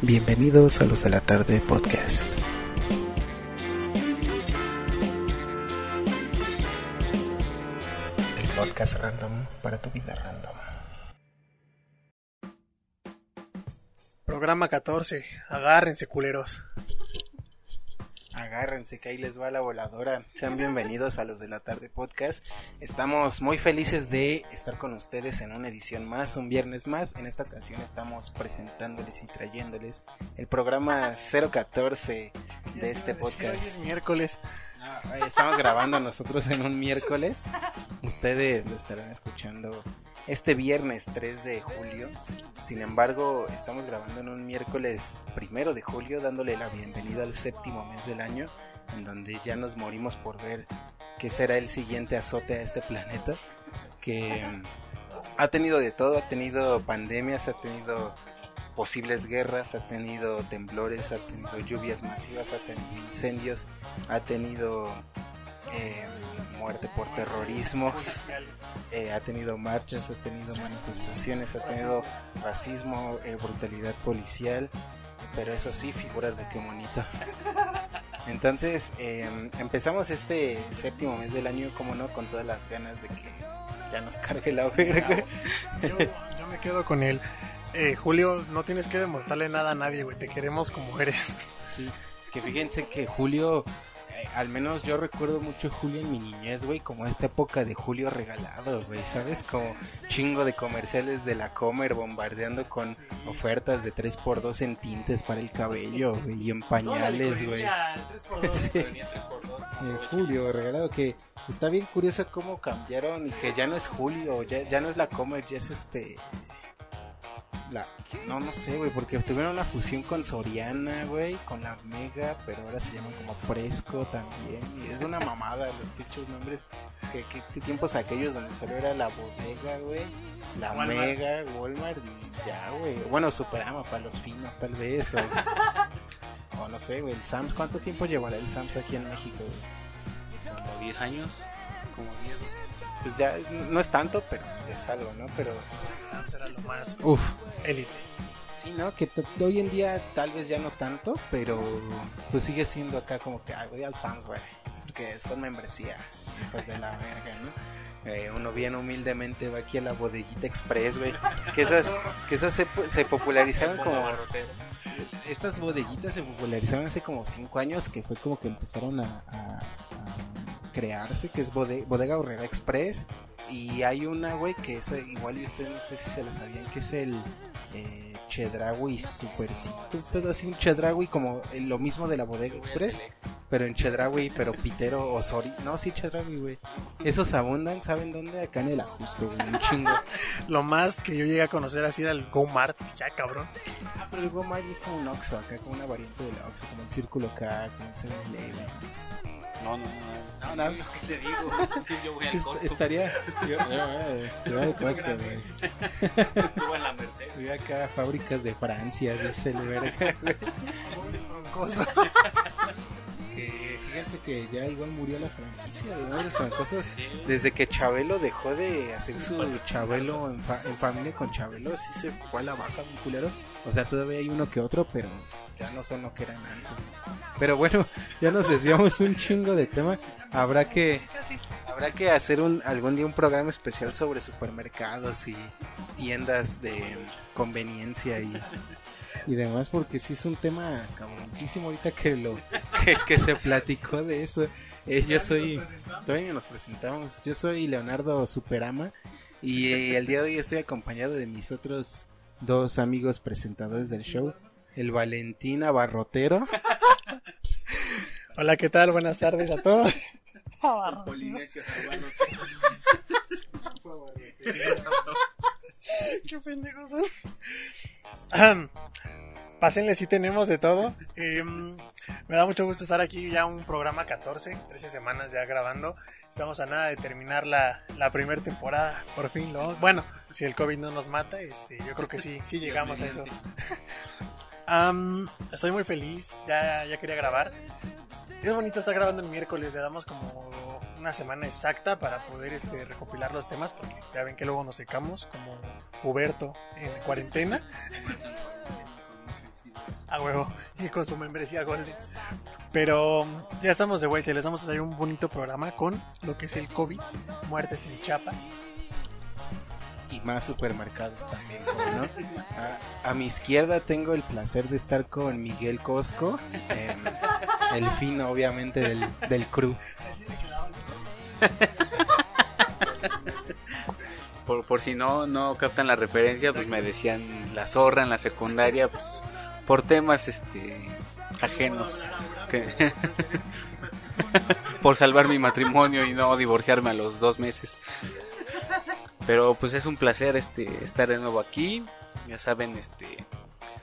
Bienvenidos a los de la tarde podcast. El podcast random para tu vida random. Programa 14. Agárrense, culeros. Agárrense que ahí les va la voladora. Sean bienvenidos a los de la tarde podcast. Estamos muy felices de estar con ustedes en una edición más, un viernes más. En esta ocasión estamos presentándoles y trayéndoles el programa 014 de este podcast. Hoy es miércoles. Ah, Estamos grabando nosotros en un miércoles. Ustedes lo estarán escuchando este viernes 3 de julio. Sin embargo, estamos grabando en un miércoles primero de julio, dándole la bienvenida al séptimo mes del año, en donde ya nos morimos por ver qué será el siguiente azote a este planeta. Que mm, ha tenido de todo, ha tenido pandemias, ha tenido posibles guerras, ha tenido temblores, ha tenido lluvias masivas, ha tenido incendios, ha tenido eh, muerte por terrorismos, eh, ha tenido marchas, ha tenido manifestaciones, ha tenido racismo, eh, brutalidad policial, pero eso sí, figuras de qué bonito. Entonces, eh, empezamos este séptimo mes del año, como no, con todas las ganas de que ya nos cargue la verga. Yo, yo me quedo con él. Eh, Julio, no tienes que demostrarle nada a nadie, güey. Te queremos como eres. Sí, que fíjense que Julio, al menos yo recuerdo mucho Julio en mi niñez, güey, como esta época de Julio regalado, güey, ¿sabes? Como chingo de comerciales de la Comer bombardeando con ofertas de 3x2 en tintes para el cabello, güey, y en pañales, güey. Sí. Eh, Julio regalado que está bien curioso cómo cambiaron y que ya no es Julio, ya, ya no es la Comer, ya es este la no no sé güey porque tuvieron una fusión con Soriana güey con la Mega pero ahora se llaman como Fresco también y es una mamada los pinches nombres que, que, que tiempos aquellos donde solo era la bodega güey la Walmart. Mega Walmart y ya güey bueno Superama para los finos tal vez o, o no sé güey el Sams cuánto tiempo llevará el Sams aquí en México güey? como 10 años, como 10. Pues ya no es tanto pero es algo no pero Sam será lo más. Uf, élite. Sí, ¿no? Que hoy en día tal vez ya no tanto, pero pues sigue siendo acá como que, ay, voy al Sam's, güey, porque es con membresía, hijos de la verga, ¿no? Eh, uno bien humildemente va aquí a la bodeguita express, güey, que esas, que esas se, se popularizaron como, estas bodeguitas se popularizaron hace como 5 años, que fue como que empezaron a, a- a crearse, que es Bode- Bodega Horrera Express, y hay una, güey, que es igual y ustedes no sé si se la sabían, que es el eh, Chedraui Supercito, un pedo así, un Chedraui como lo mismo de la Bodega Express, pero en Chedraui, pero Pitero o Sori, no, sí, Chedraui, güey. Esos abundan, ¿saben dónde? Acá en el Ajusco, güey, un chingo. Lo más que yo llegué a conocer así era el Go Mart. Ya, cabrón. Ah, pero el Walmart es como un Oxxo, acá como una variante del Oxxo, como el Círculo K, como el 7-Eleven. No, no, no. No, no. Yo, ¿Qué te digo? Yo voy al Costco. estaría... Yo, yo, yo al Costco, güey. Yo voy a la Merced. Fui acá a fábricas de Francia, dice el verga, güey. Que fíjense que ya igual murió la franquicia de. Desde que Chabelo dejó de hacer su Chabelo en, fa- en familia con Chabelo, sí se fue a la baja, un culero. O sea, todavía hay uno que otro, pero ya no son lo que eran antes. Pero bueno, ya nos desviamos un chingo de tema. Habrá que habrá que hacer un algún día un programa especial sobre supermercados y tiendas de conveniencia y y demás porque sí es un tema cabroncísimo ahorita que lo que, que se platicó de eso. Eh, yo soy todavía nos presentamos. Yo soy Leonardo Superama y eh, el día de hoy estoy acompañado de mis otros dos amigos presentadores del show, el Valentín Abarrotero Hola, ¿qué tal? Buenas tardes a todos. Polinesio. Qué pendejos son. Pásenle, si tenemos de todo. Eh, me da mucho gusto estar aquí ya un programa 14, 13 semanas ya grabando. Estamos a nada de terminar la, la primera temporada. Por fin lo vamos- Bueno, si el COVID no nos mata, este, yo creo que sí, sí llegamos a eso. Estoy muy feliz, ya, ya quería grabar. Es bonito estar grabando el miércoles, le damos como una semana exacta para poder este, recopilar los temas, porque ya ven que luego nos secamos como puberto en cuarentena. A huevo. Y con su membresía Golden. Pero ya estamos de vuelta y les vamos a dar un bonito programa con lo que es el COVID, muertes en Chiapas. Y más supermercados también, ¿cómo no? A, a mi izquierda tengo el placer de estar con Miguel Cosco, em, el fino obviamente del, del crew. Por, por si no, no captan la referencia, pues me decían la zorra en la secundaria, pues por temas este ajenos. que- por salvar mi matrimonio y no divorciarme a los dos meses. Pero pues es un placer este estar de nuevo aquí. Ya saben, este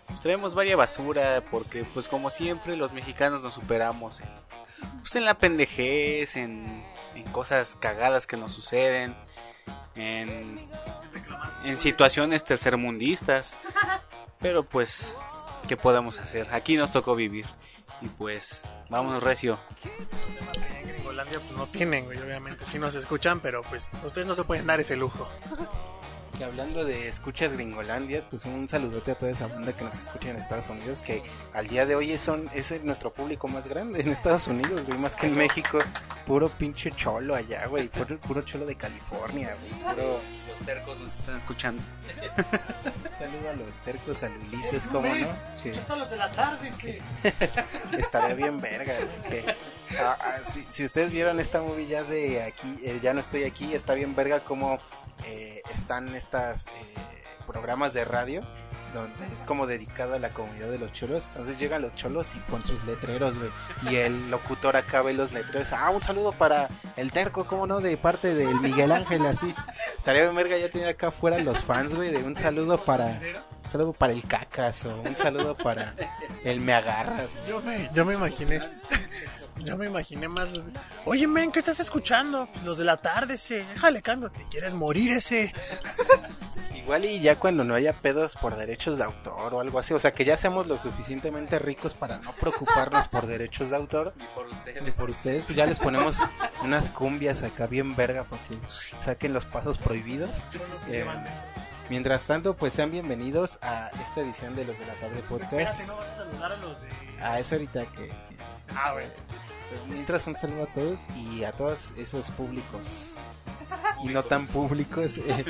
pues traemos varias basura porque pues como siempre los mexicanos nos superamos en, pues, en la pendejez, en, en cosas cagadas que nos suceden, en, en situaciones tercermundistas. Pero pues, ¿qué podemos hacer? Aquí nos tocó vivir. Y pues, vámonos recio. Los en Gringolandia pues no tienen. Obviamente sí nos escuchan, pero pues ustedes no se pueden dar ese lujo. Que hablando de escuchas gringolandias, pues un saludote a toda esa banda que nos escucha en Estados Unidos, que al día de hoy son, es nuestro público más grande en Estados Unidos, güey, más que en México. Puro pinche cholo allá, güey, puro, puro cholo de California, güey. Puro Los tercos nos están escuchando. saludo a los tercos, a Ulises, ¿cómo no? Que los de la tarde, sí. estaría bien verga, güey. que- ah, ah, si, si ustedes vieron esta movie ya de aquí, eh, ya no estoy aquí, está bien verga como eh, están estas eh, programas de radio donde es como dedicada a la comunidad de los cholos. Entonces llegan los cholos y pon sus letreros, güey. Y el locutor acá ve los letreros. Ah, un saludo para el terco, ¿cómo no? De parte del Miguel Ángel, así. Estaría bien verga ya tener acá afuera los fans, güey, de un saludo para... Un saludo para el cacas o un saludo para el me agarras. Yo me, yo me imaginé. Yo me imaginé más. Oye, men, ¿qué estás escuchando? Pues los de la tarde, ese. Déjale cambio. ¿Te quieres morir ese? Igual y ya cuando no haya pedos por derechos de autor o algo así, o sea que ya seamos lo suficientemente ricos para no preocuparnos por derechos de autor, Y por y ustedes. por ustedes pues ya les ponemos unas cumbias acá bien verga para que saquen los pasos prohibidos. Eh, mientras tanto, pues sean bienvenidos a esta edición de los de la tarde Espérate, podcast. no vas a saludar a los de. A eso ahorita que... que- Ah, bueno. mientras un saludo a todos y a todos esos públicos y no tan públicos eh,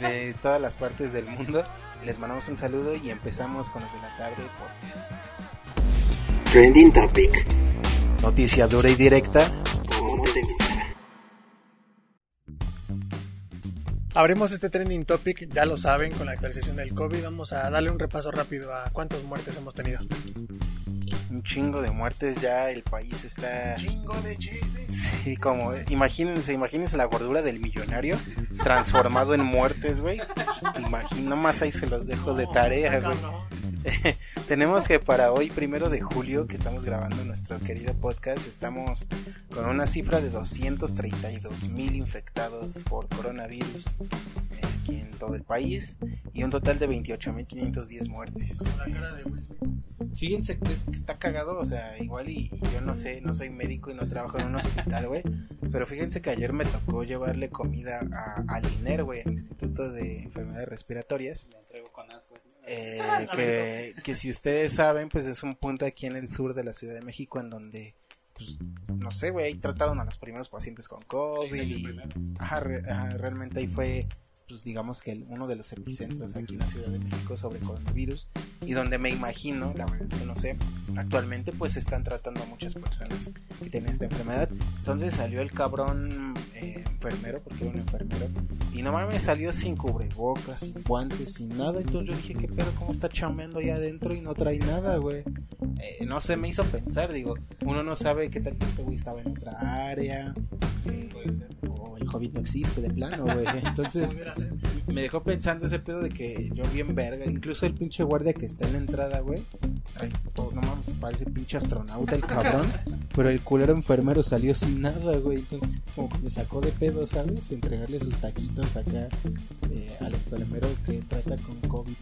de todas las partes del mundo. Les mandamos un saludo y empezamos con los de la tarde podcast. Trending Topic. Noticia dura y directa. De. Abrimos este trending topic, ya lo saben, con la actualización del COVID. Vamos a darle un repaso rápido a cuántas muertes hemos tenido. Un chingo de muertes ya, el país está... Chingo de chiles. Sí, como, imagínense, imagínense la gordura del millonario transformado en muertes, güey. Imagino más ahí se los dejo de tarea, güey. Tenemos que para hoy, primero de julio, que estamos grabando nuestro querido podcast, estamos con una cifra de 232 mil infectados por coronavirus aquí en todo el país y un total de 28 mil 510 muertes. La cara de Will Smith. Fíjense que, es- que está cagado, o sea, igual y, y yo no sé, no soy médico y no trabajo en un hospital, güey, pero fíjense que ayer me tocó llevarle comida a, al INER, güey, al Instituto de Enfermedades Respiratorias. La entrego con asco. así. Eh, que, que si ustedes saben, pues es un punto aquí en el sur de la Ciudad de México en donde, pues, no sé, güey, ahí trataron a los primeros pacientes con COVID Sí, y, ajá, re- ajá, realmente ahí fue, pues digamos que el- uno de los epicentros aquí en la Ciudad de México sobre coronavirus y donde me imagino, la verdad es que no sé, actualmente pues están tratando a muchas personas que tienen esta enfermedad. Entonces salió el cabrón eh, enfermero, porque era un enfermero, y no mames, salió sin cubrebocas, sin guantes, sin nada. Entonces yo dije, ¿qué pedo? ¿Cómo está chambeando allá adentro y no trae nada, güey? Eh, no sé, me hizo pensar, digo, uno no sabe qué tal que este güey estaba en otra área, eh, o el COVID no existe de plano, güey. Entonces me dejó pensando ese pedo de que yo bien verga, incluso el pinche guardia que está en la entrada, güey, trae todo, no mames, parece pinche astronauta el cabrón, pero el culero enfermero salió sin nada, güey, entonces como que me sacó de pedo, ¿sabes? Entregarle sus taquitos acá eh, al enfermero que trata con COVID.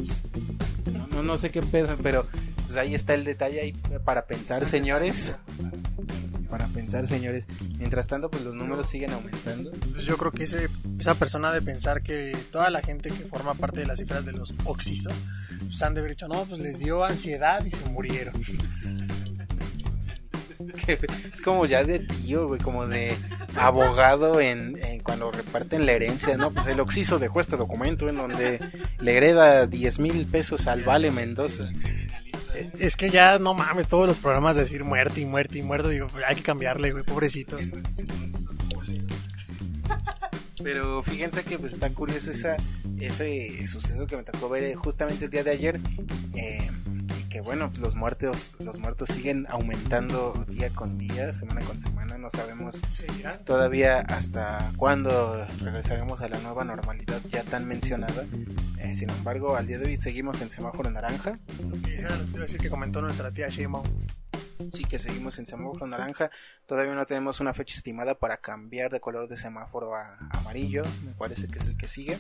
No, no, no sé qué pedo, pero pues ahí está el detalle ahí para pensar, señores. Para pensar, señores. Mientras tanto, pues los números siguen aumentando. Pues yo creo que ese, esa persona de pensar que toda la gente que forma parte de las cifras de los oxisos, pues han de haber dicho, no, pues les dio ansiedad y se murieron. es como ya de tío, güey, como de abogado en, en, cuando reparten la herencia, ¿no? Pues el Oxiso dejó este documento en donde le hereda 10 mil pesos al Vale Mendoza. Es que ya no mames, todos los programas de decir muerte y muerte y muerte, digo, hay que cambiarle, güey, pobrecitos. Pero fíjense que pues está curioso esa, ese suceso que me tocó ver justamente el día de ayer. Eh, que bueno, los muertos, los muertos siguen aumentando día con día, semana con semana, no sabemos todavía hasta cuándo regresaremos a la nueva normalidad ya tan mencionada. Eh, sin embargo, al día de hoy seguimos en semáforo naranja. decir que comentó nuestra tía Shimo. Sí, que seguimos en semáforo naranja. Todavía no tenemos una fecha estimada para cambiar de color de semáforo a amarillo. Me parece que es el que sigue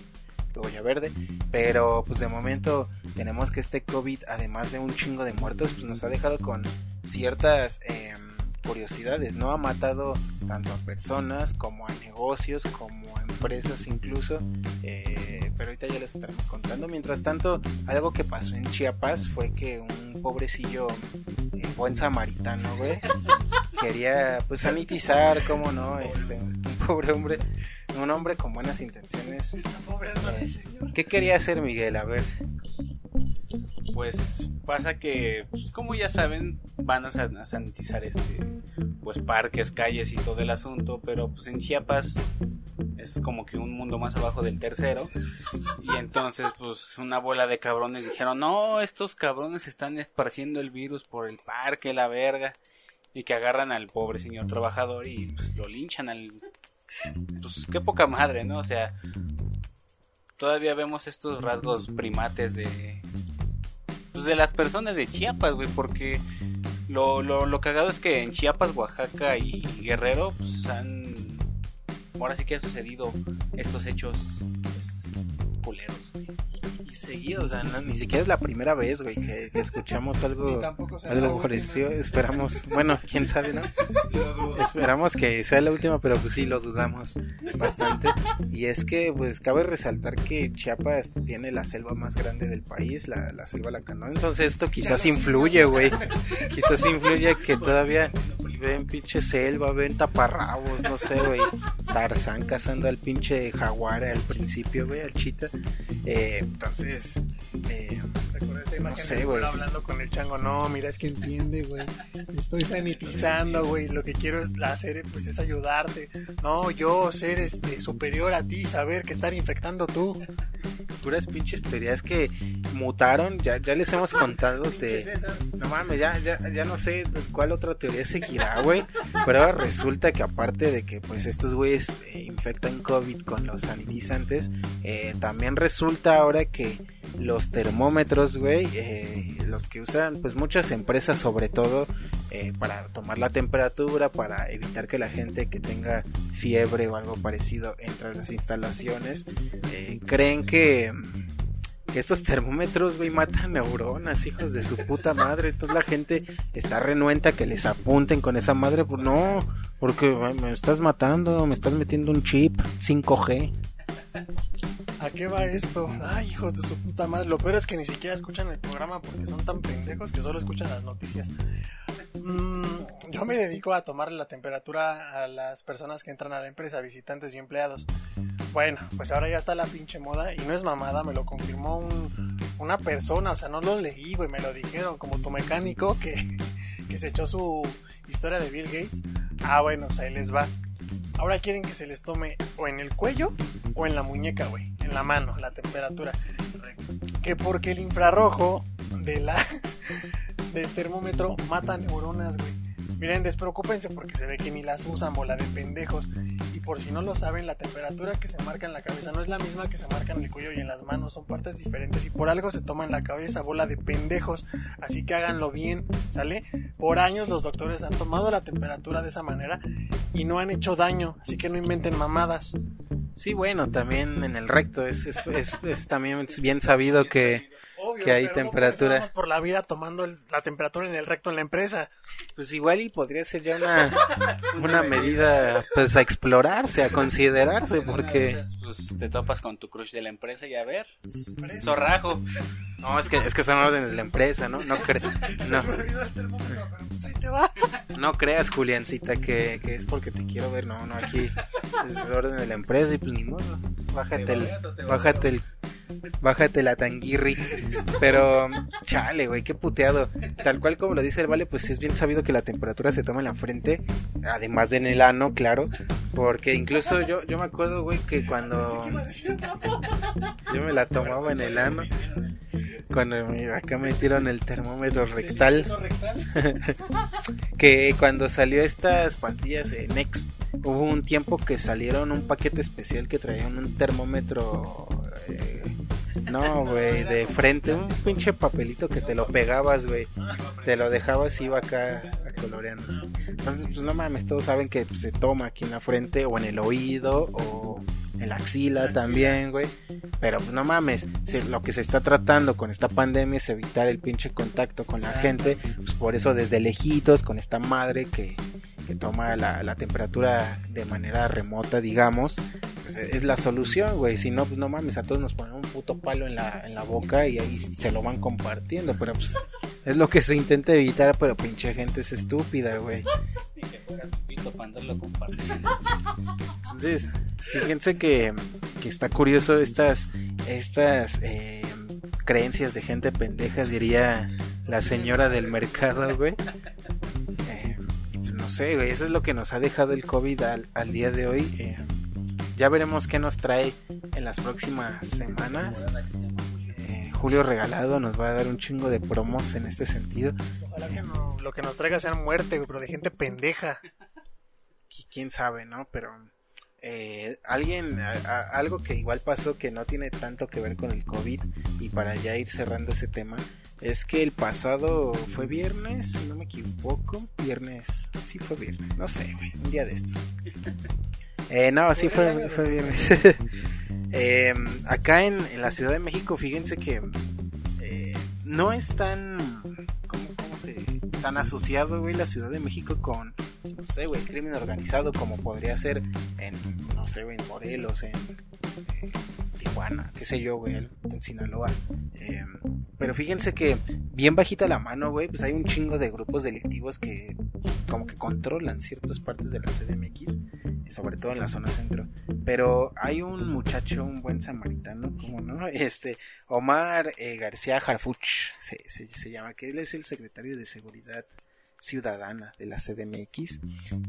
verde, pero pues de momento tenemos que este COVID, además de un chingo de muertos, pues nos ha dejado con ciertas em, curiosidades, ¿no? Ha matado tanto a personas como a negocios, como a empresas incluso, eh, pero ahorita ya les estaremos contando. Mientras tanto, algo que pasó en Chiapas fue que un pobrecillo, eh, buen samaritano, güey, quería pues sanitizar, ¿cómo no? Este, un pobre hombre un hombre con buenas intenciones. Eh, ¿Qué quería hacer Miguel? A ver. Pues pasa que, pues, como ya saben, van a, sanitizar este, pues parques, calles y todo el asunto, pero pues en Chiapas es como que un mundo más abajo del tercero. Y entonces, pues una bola de cabrones dijeron, no, estos cabrones están esparciendo el virus por el parque, la verga. Y que agarran al pobre señor trabajador y pues, lo linchan al pues qué poca madre, ¿no? O sea, todavía vemos estos rasgos primates de pues de las personas de Chiapas, güey, porque lo, lo, lo cagado es que en Chiapas, Oaxaca y Guerrero, pues han ahora sí que ha sucedido estos hechos pues, culeros, güey seguido, o sea, ni siquiera es la primera vez, güey, que, escuchamos algo, algo parecido. Esperamos, bueno, quién sabe, ¿no? Esperamos que sea la última, pero pues sí, lo dudamos bastante. Y es que, pues, cabe resaltar que Chiapas tiene la selva más grande del país, la, la selva Lacanón. Entonces, esto quizás influye, güey. Quizás influye que todavía ven pinche selva, ven taparrabos, no sé, güey. Tarzán cazando al pinche jaguar al principio, güey, al chita. Eh, entonces, eh, esta imagen no sé, güey. hablando con el chango, no, mira, es que entiende, güey. Estoy sanitizando, güey. Lo que quiero es hacer, pues, es ayudarte. No, yo ser este superior a ti, saber que estar infectando tú puras pinches teorías que mutaron, ya, ya les hemos contado de... No mames, ya, ya, ya no sé cuál otra teoría seguirá, güey. Pero ahora resulta que aparte de que pues estos güeyes eh, infectan COVID con los sanitizantes, eh, también resulta ahora que los termómetros, güey, eh, los que usan pues muchas empresas sobre todo para tomar la temperatura, para evitar que la gente que tenga fiebre o algo parecido entre las instalaciones, creen que que estos termómetros, güey, matan neuronas, hijos de su puta madre. Entonces la gente está renuenta que les apunten con esa madre. Pues no, porque me estás matando, me estás metiendo un chip 5G. ¿A qué va esto? Ay, hijos de su puta madre. Lo peor es que ni siquiera escuchan el programa porque son tan pendejos que solo escuchan las noticias. Mm, yo me dedico a tomarle la temperatura a las personas que entran a la empresa, visitantes y empleados. Bueno, pues ahora ya está la pinche moda y no es mamada, me lo confirmó una persona, o sea, no lo leí, güey, me lo dijeron, como tu mecánico que, que se echó su historia de Bill Gates. Ah, bueno, pues ahí les va. Ahora quieren que se les tome o en el cuello o en la muñeca, güey, en la mano, la temperatura. Que porque el infrarrojo de la, del termómetro mata neuronas, güey. Miren, despreocúpense porque se ve que ni las usan, bola de pendejos. Y por si no lo saben, la temperatura que se marca en la cabeza no es la misma que se marca en el cuello y en las manos, son partes diferentes y por algo se toma en la cabeza, bola de pendejos. Así que háganlo bien, ¿sale? Por años los doctores han tomado la temperatura de esa manera y no han hecho daño, así que no inventen mamadas. Sí, bueno, también en el recto es, es, es, también bien sabido que que hay pero temperatura. vamos por la vida tomando el- la temperatura en el recto en la empresa. Pues igual y podría ser ya una, una medida pues a explorarse, a considerarse, porque Pues te topas con tu crush de la empresa y a ver. Zorrajo. no, es que es que son órdenes de la empresa, ¿no? No, cre- no, pues no creas, Juliancita, que, que es porque te quiero ver, no, no, aquí es orden de la empresa y pues ni modo, bájate el, bájate el, bájate la tanguirri, pero chale, güey, qué puteado, tal cual como lo dice el Vale, pues es bien sabido que la temperatura se toma en la frente, además de en el ano, claro, porque incluso yo, yo me acuerdo, güey, que cuando yo me la tomaba en el ano, cuando me- acá me metieron el termómetro rectal. que cuando salió estas pastillas de Next, hubo un tiempo que salieron un paquete especial que traían un termómetro. eh, no, güey, de frente, un pinche papelito que te lo pegabas, güey. Te lo dejabas y iba acá a coloreando. Entonces, pues no mames, todos saben que pues, se toma aquí en la frente o en el oído o en la axila también, güey. Pero pues no mames, si lo que se está tratando con esta pandemia es evitar el pinche contacto con la gente, pues por eso desde lejitos con esta madre que, que toma la, la temperatura de manera remota, digamos, pues es la solución, güey. Si no, pues no mames, a todos nos ponen un puto palo en la, en la boca y ahí se lo van compartiendo, pero pues es lo que se intenta evitar, pero pinche gente es estúpida, güey. Y que fuera tu pito para andarlo compartiendo. Entonces, fíjense que, que está curioso estas, estas eh, creencias de gente pendeja, diría la señora del mercado, güey. Sé, güey, eso es lo que nos ha dejado el COVID al, al día de hoy. eh. ya veremos qué nos trae en las próximas semanas. Eh, Julio Regalado nos va a dar un chingo de promos en este sentido. Pues ojalá que no- lo que nos traiga sea muerte, güey, pero de gente pendeja. qui- quién sabe, ¿no? Pero eh, alguien, a- a- algo que igual pasó que no tiene tanto que ver con el COVID y para ya ir cerrando ese tema, es que el pasado fue viernes, si no me equivoco, viernes, sí fue viernes, no sé, un día de estos. Eh, no, sí fue, fue viernes. Eh, acá en, la Ciudad de México, fíjense que eh, no es tan, ¿cómo, se, tan asociado, güey, la Ciudad de México con, no sé, güey, el crimen organizado como podría ser en, no sé, en Morelos, en eh, Tijuana, qué sé yo, güey, en Sinaloa. Eh, pero fíjense que bien bajita la mano, güey, pues hay un chingo de grupos delictivos que como que controlan ciertas partes de la CDMX, sobre todo en la zona centro. Pero hay un muchacho, un buen samaritano, como no, este, Omar eh, García Harfuch, se, se, se llama, que él es el secretario de Seguridad Ciudadana de la CDMX,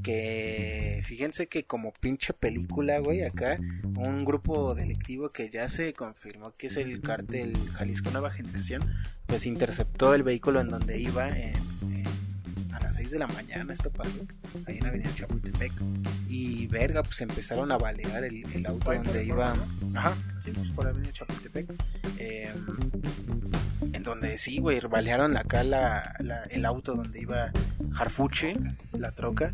que fíjense que como pinche película, güey, acá, un grupo delictivo que ya se confirmó que es el cártel Jalisco Nueva Generación, pues interceptó el vehículo en donde iba en- en- a las 6 de la mañana, esto pasó, ahí en Avenida Chapultepec, y verga, pues empezaron a balear el, el auto donde iba, ajá, sí, pues por Avenida Chapultepec, eh, sí, güey, balearon acá la, la- el auto donde iba Harfuche, la troca,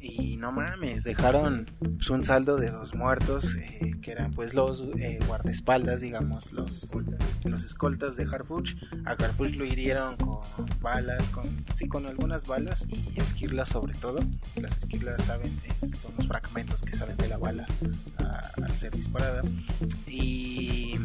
y no mames, dejaron pues, un saldo de dos muertos, eh, que eran pues los eh, guardaespaldas, digamos, los, los escoltas de Harfuch. A Harfuch lo hirieron con balas, con sí, con algunas balas y esquirlas sobre todo. Las esquirlas saben, es, son los fragmentos que salen de la bala al ser disparada. Y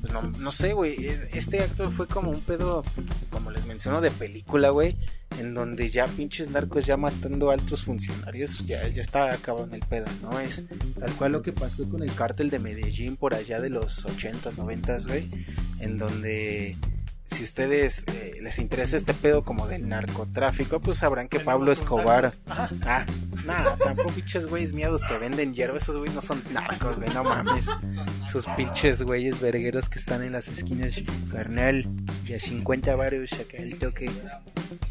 pues no, sé, güey, e- este acto fue como un pedo, como les menciono, de película, güey en donde ya pinches narcos ya matando a altos funcionarios, ya, ya está acabando el pedo, ¿no? Es tal cual lo que pasó con el cártel de Medellín por allá de los 80s, 90s, güey, en donde si ustedes eh, les interesa este pedo como del narcotráfico, pues sabrán que Pablo Escobar... Ah, nada, tampoco pinches güeyes miedos que venden hierba, esos güeyes no son narcos, güey, no mames. Esos pinches güeyes vergueros que están en las esquinas, carnal, y a 50 baros acá el toque.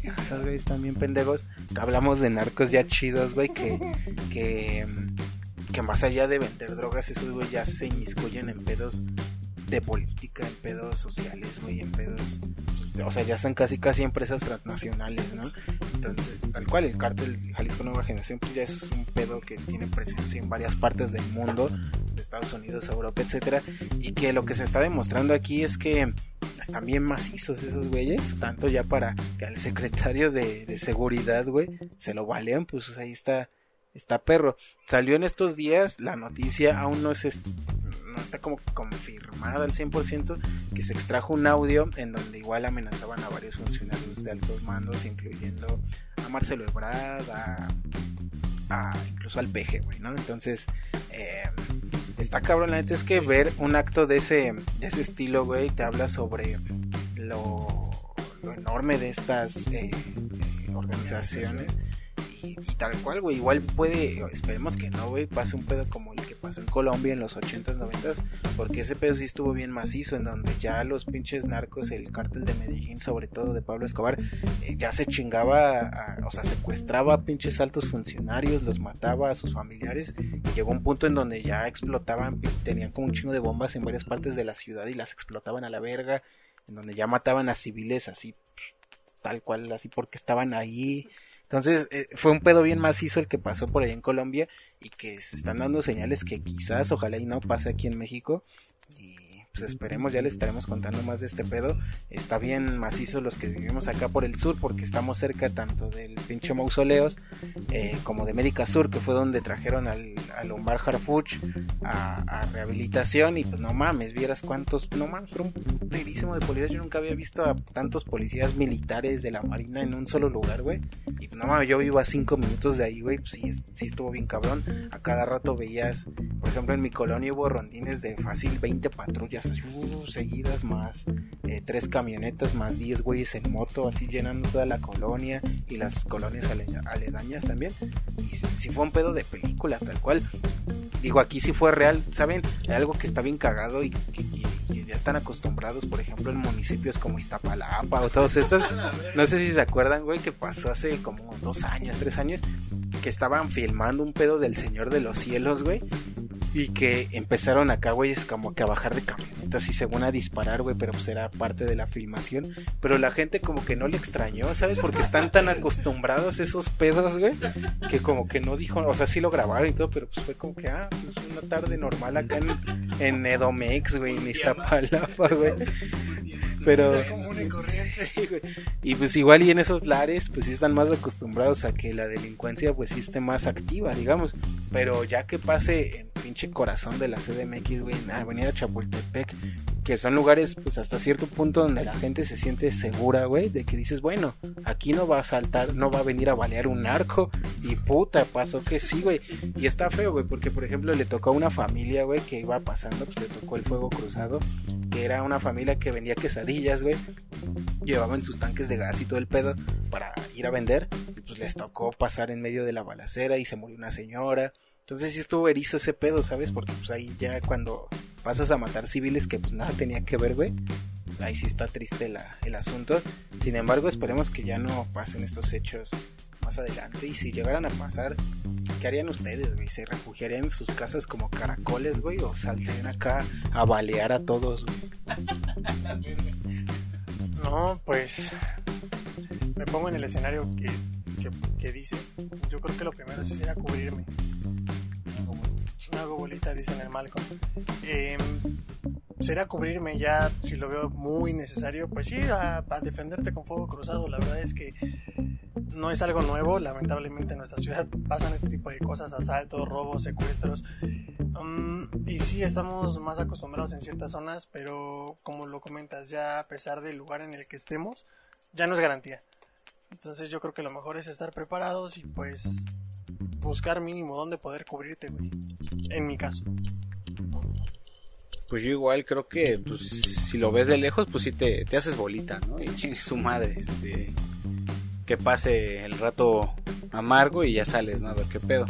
Esos güeyes también pendejos. Hablamos de narcos ya chidos, güey, que, que, que más allá de vender drogas, esos güeyes ya se inmiscuyen en pedos de política, en pedos sociales, güey, en pedos... O sea, ya son casi casi empresas transnacionales, ¿no? Entonces, tal cual, el cártel Jalisco Nueva Generación, pues ya es un pedo que tiene presencia en varias partes del mundo, de Estados Unidos, Europa, etcétera, y que lo que se está demostrando aquí es que están bien macizos esos güeyes, tanto ya para que al secretario de, de seguridad, güey, se lo valean, pues ahí está, está perro. Salió en estos días la noticia, aún no es está como confirmada al 100% que se extrajo un audio en donde igual amenazaban a varios funcionarios de altos mandos, incluyendo a Marcelo Ebrard, a, incluso al PG, güey, ¿no? Entonces, eh, está cabrón, la neta es que ver un acto de ese, de ese estilo, güey, te habla sobre lo, lo enorme de estas eh, eh, organizaciones y, tal cual, güey. Igual puede, esperemos que no, güey, pase un pedo como el que pasó en Colombia en los 80s, 90s, porque ese pedo sí estuvo bien macizo, en donde ya los pinches narcos, el cártel de Medellín, sobre todo de Pablo Escobar, eh, ya se chingaba, o sea, secuestraba a pinches altos funcionarios, los mataba a sus familiares, y llegó un punto en donde ya explotaban, tenían como un chingo de bombas en varias partes de la ciudad y las explotaban a la verga, en donde ya mataban a civiles así tal cual, así porque estaban ahí, entonces eh, fue un pedo bien macizo el que pasó por ahí en Colombia y que se están dando señales que quizás, ojalá y no pase aquí en México. Y pues esperemos, ya les estaremos contando más de este pedo. Está bien macizo los que vivimos acá por el sur, porque estamos cerca tanto del pinche mausoleos eh, como de Médica Sur, que fue donde trajeron al, al Omar Harfuch a, rehabilitación. Y pues no mames, vieras cuántos, no mames, fue un puterísimo de policías. Yo nunca había visto a tantos policías militares de la Marina en un solo lugar, güey. Y pues no mames, yo vivo a cinco minutos de ahí, güey. Pues sí, sí estuvo bien cabrón. A cada rato veías, por ejemplo, en mi colonia hubo rondines de fácil 20 patrullas Uh, seguidas, más eh, tres camionetas, más 10 güeyes en moto, así llenando toda la colonia y las colonias aledañas también. Y si, fue un pedo de película, tal cual. Digo, aquí si fue real, ¿saben? Algo que está bien cagado y que, ya están acostumbrados, por ejemplo, en municipios como Iztapalapa o todos estos. No sé si se acuerdan, güey, que pasó hace como dos años, tres años, que estaban filmando un pedo del Señor de los Cielos, güey y que empezaron acá, güey, es como que a bajar de camionetas y según a disparar, güey, pero pues era parte de la filmación. Pero la gente como que no le extrañó, ¿sabes? Porque están tan acostumbrados a esos pedos, güey, que como que no dijo, o sea, sí lo grabaron y todo, pero pues fue como que, ah, pues una tarde normal acá en, en Edomex, güey, en Iztapalapa, güey. Pero... y pues igual y en esos lares, pues sí están más acostumbrados a que la delincuencia pues sí esté más activa, digamos. Pero ya que pase en pinche corazón de la CDMX, güey, en Avenida Chapultepec, que son lugares, pues hasta cierto punto donde la gente se siente segura, güey, de que dices, bueno, aquí no va a saltar, no va a venir a balear un narco, y puta, pasó que sí, güey, y está feo, güey, porque por ejemplo le tocó a una familia, güey, que iba pasando, pues le tocó el fuego cruzado, que era una familia que vendía quesadillas, güey, llevaban sus tanques de gas y todo el pedo para ir a vender, y pues les tocó pasar en medio de la balacera y se murió una señora, entonces sí estuvo erizo ese pedo, ¿sabes? Porque pues ahí ya cuando pasas a matar civiles que pues nada tenía que ver, güey. Ahí sí está triste el asunto. Sin embargo, esperemos que ya no pasen estos hechos más adelante. Y si llegaran a pasar, ¿qué harían ustedes, güey? ¿Se refugiarían en sus casas como caracoles, güey? ¿O saldrían acá a balear a todos, güey? No, pues me pongo en el escenario que, que, dices. Yo creo que lo primero sí sería cubrirme una bolita, dicen el Malcolm. Eh, será cubrirme ya, si lo veo muy necesario, pues sí, a, defenderte con fuego cruzado. La verdad es que no es algo nuevo, lamentablemente en nuestra ciudad pasan este tipo de cosas, asaltos, robos, secuestros. Um, y sí, estamos más acostumbrados en ciertas zonas, pero como lo comentas, ya a pesar del lugar en el que estemos, ya no es garantía. Entonces yo creo que lo mejor es estar preparados y pues buscar mínimo dónde poder cubrirte, güey. En mi caso. Pues yo igual creo que pues, si lo ves de lejos, pues sí te, te haces bolita, ¿no? Y chingue su madre, este, que pase el rato amargo y ya sales, ¿no? A ver qué pedo.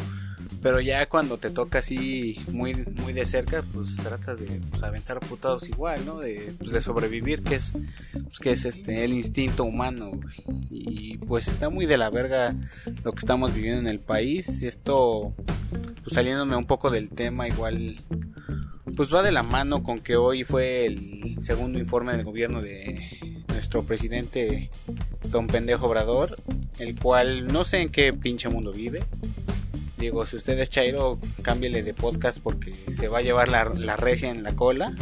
Pero ya cuando te toca así muy, muy de cerca, pues tratas de pues, aventar putados igual, ¿no? De, pues, de sobrevivir, que es, pues, que es este, el instinto humano. Y pues está muy de la verga lo que estamos viviendo en el país. Esto, pues saliéndome un poco del tema, igual, pues va de la mano con que hoy fue el segundo informe del gobierno de nuestro presidente Don Pendejo Obrador, el cual no sé en qué pinche mundo vive Digo, si usted es Chairo, cámbiele de podcast porque se va a llevar la, la recia en la cola.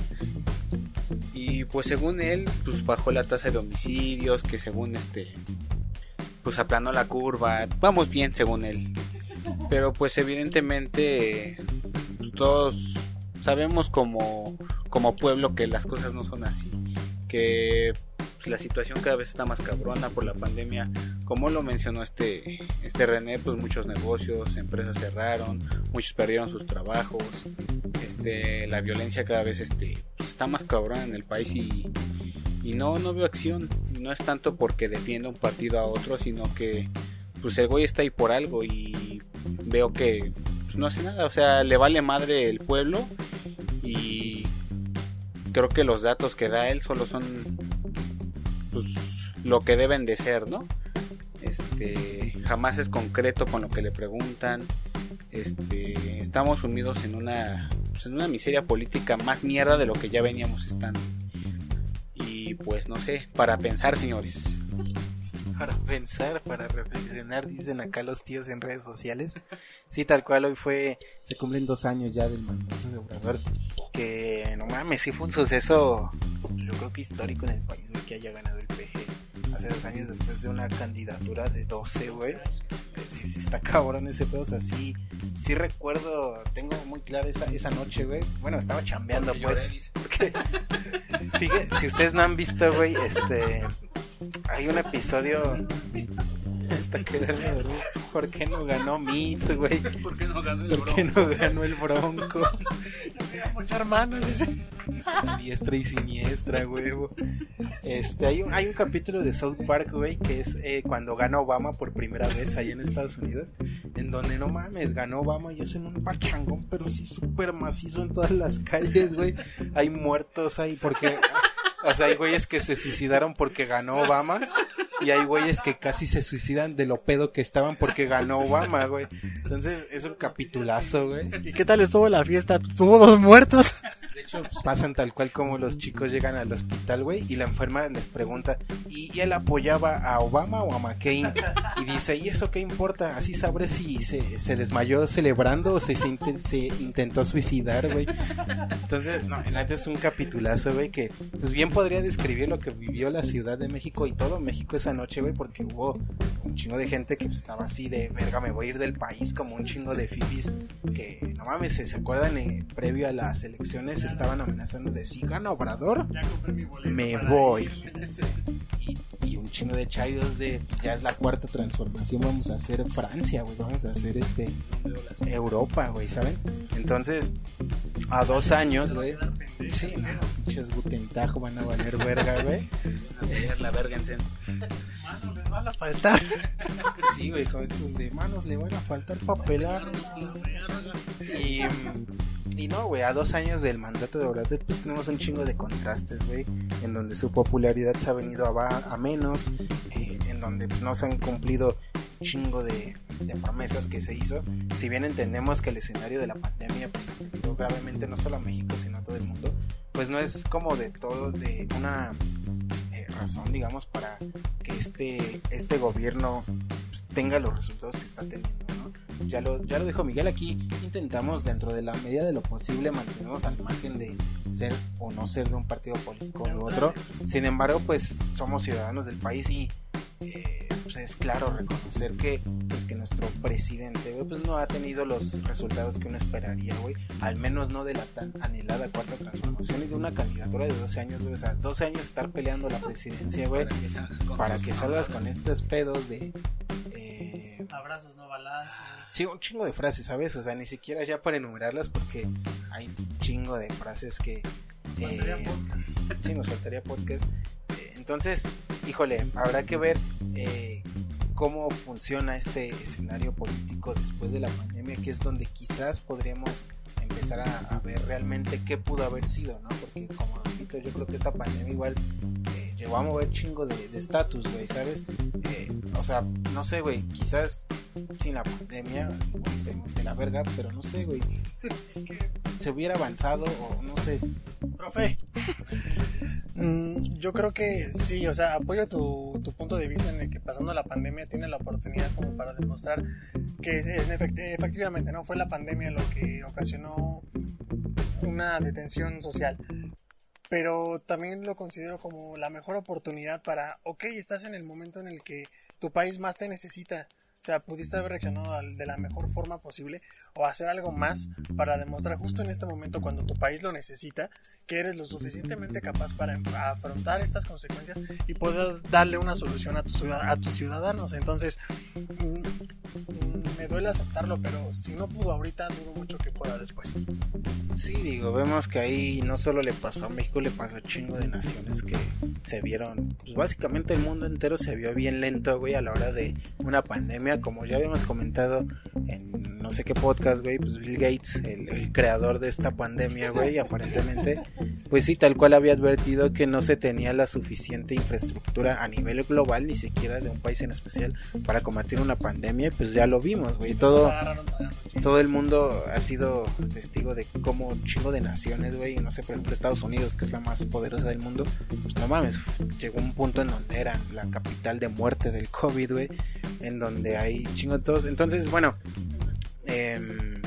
Y pues según él, pues bajó la tasa de homicidios, que según este, pues aplanó la curva. Vamos bien según él. Pero pues evidentemente pues, todos sabemos como, como pueblo que las cosas no son así. Que pues, la situación cada vez está más cabrona por la pandemia. Como lo mencionó este, este René, pues muchos negocios, empresas cerraron, muchos perdieron sus trabajos. Este, la violencia cada vez este, pues, está más cabrona en el país y, y no, no veo acción. No es tanto porque defienda un partido a otro, sino que pues el güey está ahí por algo y veo que pues, no hace nada. O sea, le vale madre el pueblo y creo que los datos que da él solo son pues, lo que deben de ser, ¿no? Este, jamás es concreto con lo que le preguntan. Este, estamos sumidos en una, pues, en una miseria política más mierda de lo que ya veníamos estando. Y pues no sé, para pensar, señores. Para pensar, para reflexionar, dicen acá los tíos en redes sociales. Sí, tal cual, hoy fue, se cumplen dos años ya del mandato de Obrador. Que no mames, sí fue un suceso, yo creo que histórico en el país, güey, que haya ganado el PG hace dos años después de una candidatura de 12, güey. Sí, sí, está cabrón ese pedo. O sea, sí, sí recuerdo, tengo muy clara esa, esa noche, güey. Bueno, estaba chambeando, pues. Porque, fíjate, si ustedes no han visto, güey, este. Hay un episodio. Hasta quedarme dormido. ¿Por qué no ganó Meat, güey? ¿Por qué no ganó el ¿Por qué no ganó el Bronco? Muchas hermanas, dice. diestra y siniestra, huevo. Este, hay un, hay un capítulo de South Park, güey, que es eh, cuando gana Obama por primera vez ahí en Estados Unidos, en donde no mames, ganó Obama y hacen un pachangón, pero sí súper macizo en todas las calles, güey. Hay muertos ahí porque, o sea, hay güeyes que se suicidaron porque ganó Obama. Y hay güeyes que casi se suicidan de lo pedo que estaban porque ganó Obama, güey. Entonces es un capitulazo, güey. ¿Y qué tal estuvo la fiesta? ¿Tuvo dos muertos? De hecho, pues pasan tal cual como los chicos llegan al hospital, güey, y la enfermera les pregunta, ¿y él apoyaba a Obama o a McCain? Y dice, ¿y eso qué importa? Así sabré si se, se desmayó celebrando o se, se, inte- se intentó suicidar, güey. Entonces, no, en es un capitulazo, güey, que pues bien podría describir lo que vivió la Ciudad de México y todo México esa noche, güey, porque hubo un chingo de gente que pues, estaba así de, verga, me voy a ir del país como un chingo de fifis que, no mames, ¿se, acuerdan? eh, previo a las elecciones estaban amenazando de, si gana Obrador, me voy. Y, y un chingo de chairos de, pues, ya es la cuarta transformación, vamos a hacer Francia, güey, vamos a hacer este, Europa, güey, ¿saben? Entonces, a dos años, güey. Sí, no, pinches Gutentajo van a valer verga, güey. A la vergensen. Mano, les van a faltar. Sí, güey, con estos de manos le van a faltar papelar. Y, mm, y no, güey, a dos años del mandato de Obrador, pues tenemos un chingo de contrastes, güey, en donde su popularidad se ha venido a, menos, eh, en donde pues no se han cumplido un chingo de, de promesas que se hizo. Si bien entendemos que el escenario de la pandemia pues afectó gravemente no solo a México, sino a todo el mundo, pues no es como de todo, de una razón, digamos, para que este, este gobierno pues, tenga los resultados que está teniendo, ¿no? Ya lo, ya lo dijo Miguel aquí, intentamos dentro de la medida de lo posible mantenernos al margen de ser o no ser de un partido político u otro. Sin embargo, pues somos ciudadanos del país y eh, pues es claro reconocer que pues que nuestro presidente güey, pues no ha tenido los resultados que uno esperaría, güey. Al menos no de la tan anhelada cuarta transformación y de una candidatura de 12 años, güey. O sea, 12 años estar peleando la presidencia, güey, para que salgas con estos pedos de... Abrazos, no balazos. Sí, un chingo de frases, ¿sabes? O sea, ni siquiera ya para enumerarlas porque hay un chingo de frases que... Eh, podcast. sí, nos faltaría podcast. Eh, entonces, híjole, habrá que ver eh, cómo funciona este escenario político después de la pandemia, que es donde quizás podríamos empezar a, a ver realmente qué pudo haber sido, ¿no? Porque como repito, yo creo que esta pandemia igual eh, llegó a mover chingo de de estatus, güey, ¿sabes? Eh, o sea, no sé, güey, quizás sin la pandemia, igual estemos de la verga, pero no sé, güey, Es que, se hubiera avanzado o no sé. profe. mm, yo creo que sí, o sea, apoyo tu, tu punto de vista en el que pasando la pandemia tiene la oportunidad como para demostrar que efect- efectivamente no fue la pandemia lo que ocasionó una detención social. Pero también lo considero como la mejor oportunidad para, ok, estás en el momento en el que tu país más te necesita, o sea, pudiste haber reaccionado de la mejor forma posible o hacer algo más para demostrar justo en este momento cuando tu país lo necesita que eres lo suficientemente capaz para afrontar estas consecuencias y poder darle una solución a, tu a tus ciudadanos. Entonces, mm, mm, duele aceptarlo, pero si no pudo ahorita, dudo mucho que pueda después. Sí, digo, vemos que ahí no solo le pasó a México, le pasó a chingo de naciones que se vieron, pues básicamente el mundo entero se vio bien lento, güey, a la hora de una pandemia como ya habíamos comentado en no sé qué podcast, güey, pues Bill Gates, el, creador de esta pandemia, güey, aparentemente, pues sí, tal cual había advertido que no se tenía la suficiente infraestructura a nivel global, ni siquiera de un país en especial, para combatir una pandemia, pues ya lo vimos, güey, todo, todo el mundo ha sido testigo de cómo chingo de naciones, güey, no sé, por ejemplo, Estados Unidos, que es la más poderosa del mundo, pues no mames, llegó un punto en donde era la capital de muerte del COVID, güey, en donde hay chingo de todos, entonces, bueno, Em,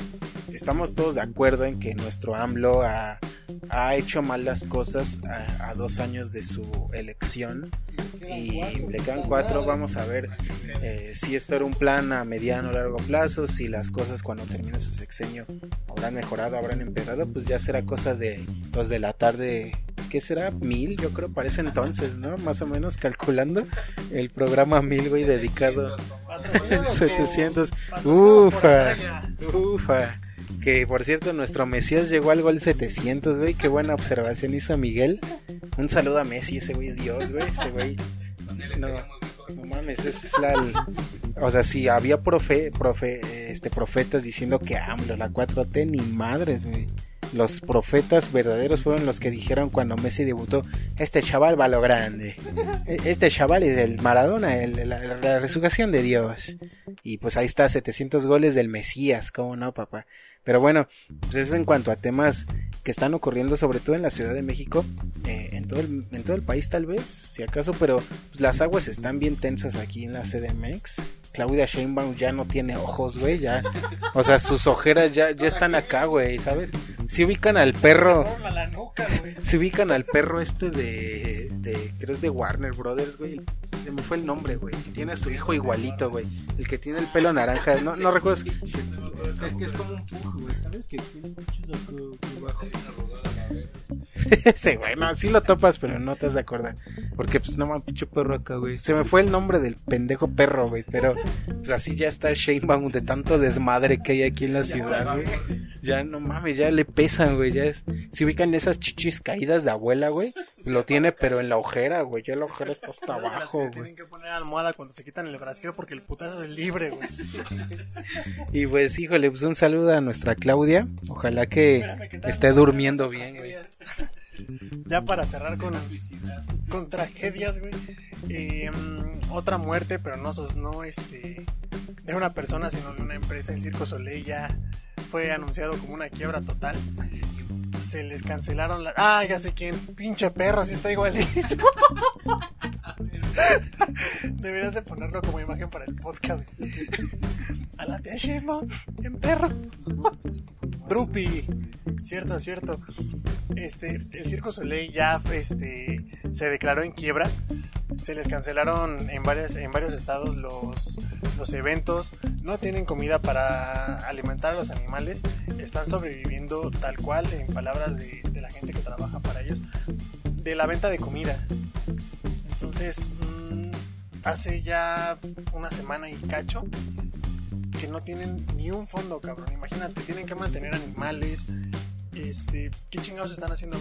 estamos todos de acuerdo en que nuestro AMLO ha, hecho mal las cosas a, dos años de su elección y le quedan cuatro. Vamos a ver eh, si esto era un plan a mediano o largo plazo, si las cosas cuando termine su sexenio habrán mejorado, habrán empeorado, pues ya será cosa de los de la tarde. ¿Qué será? Mil, yo creo, parece entonces, ¿no? Más o menos calculando el programa Mil, güey, dedicado 700. Ufa, ufa. Que por cierto, nuestro Mesías llegó al gol 700, güey. Qué buena observación hizo Miguel. Un saludo a Messi, ese güey es Dios, güey. Ese güey. No, no mames, es la. O sea, si había profe, profe, este, profetas diciendo que AMLO, la 4T, ni madres, güey. Los profetas verdaderos fueron los que dijeron cuando Messi debutó, este chaval va a lo grande. E, este chaval es el Maradona, el, la, resurrección de Dios. Y pues ahí está, 700 goles del Mesías, ¿cómo no, papá? Pero bueno, pues eso en cuanto a temas que están ocurriendo, sobre todo en la Ciudad de México, eh, en, todo el, en todo el país tal vez, si acaso, pero pues, las aguas están bien tensas aquí en la CDMX. Claudia Sheinbaum ya no tiene ojos, güey, ya. O sea, sus ojeras ya, ya están acá, güey, ¿sabes? Si ubican al perro. Si ubican al perro este de, de creo es de Warner Brothers, güey. Se me fue el nombre, güey. Tiene a su hijo igualito, güey. El que tiene el pelo naranja. No, no recuerdo. Que es como un pug, güey, ¿sabes? Que tiene mucho bajo. sí, güey, no, sí lo topas, pero no te has de acordar. Porque, pues, no mames, pinche perro acá, güey. Se me fue el nombre del pendejo perro, güey. Pero, pues, así ya está Shanebaum de tanto desmadre que hay aquí en la ciudad, güey. Ya, no mames, ya le pesan, güey. Ya es. Si ubican esas chichis caídas de abuela, güey. Lo tiene, pero en la ojera, güey. Ya la ojera está hasta abajo, güey. Tienen que poner almohada cuando se quitan el brasquero porque el putazo es libre, güey. y pues, híjole, pues un saludo a nuestra Claudia. Ojalá que esté durmiendo bien, güey ya para cerrar con, con tragedias, güey. Eh, otra muerte, pero no, no este, de una persona, sino de una empresa. El Circo Soleil ya fue anunciado como una quiebra total. Se les cancelaron la... Ah, ya sé quién. Pinche perro, así está igualito. Deberías de ponerlo como imagen para el podcast. A la tía en perro. Drupi. Cierto, cierto. Este, el Circo Soleil ya este, se declaró en quiebra. Se les cancelaron en, varias, en varios estados los, los eventos. No tienen comida para alimentar a los animales. Están sobreviviendo tal cual, en palabras de, de la gente que trabaja para ellos, de la venta de comida. Entonces, hace ya una semana y cacho que no tienen ni un fondo, cabrón. Imagínate, tienen que mantener animales, este, ¿qué chingados están haciendo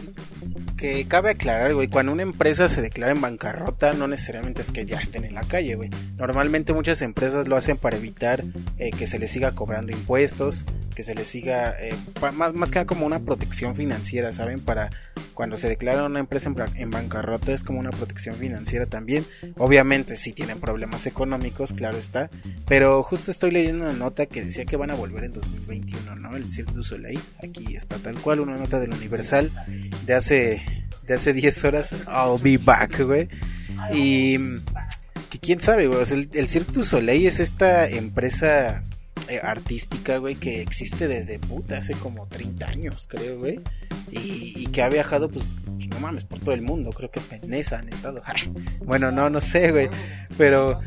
Que cabe aclarar, güey, cuando una empresa se declara en bancarrota, no necesariamente es que ya estén en la calle, güey. Normalmente muchas empresas lo hacen para evitar eh, que se les siga cobrando impuestos, que se les siga, eh, más, más que nada como una protección financiera, ¿saben? Para cuando se declara una empresa en, bancarrota es como una protección financiera también. Obviamente si tienen problemas económicos, claro está. Pero justo estoy leyendo una nota que decía que van a volver en 2021, ¿no? El Cirque du Soleil, aquí está tal cual, una nota del Universal de hace, de hace 10 horas. I'll be back, güey. Y que quién sabe, güey. el, el Cirque du Soleil es esta empresa eh, artística, güey, que existe desde puta, hace como 30 años, creo, güey. y, y que ha viajado, pues, no mames, por todo el mundo. Creo que hasta en esa han estado. bueno, no, no sé, güey. Pero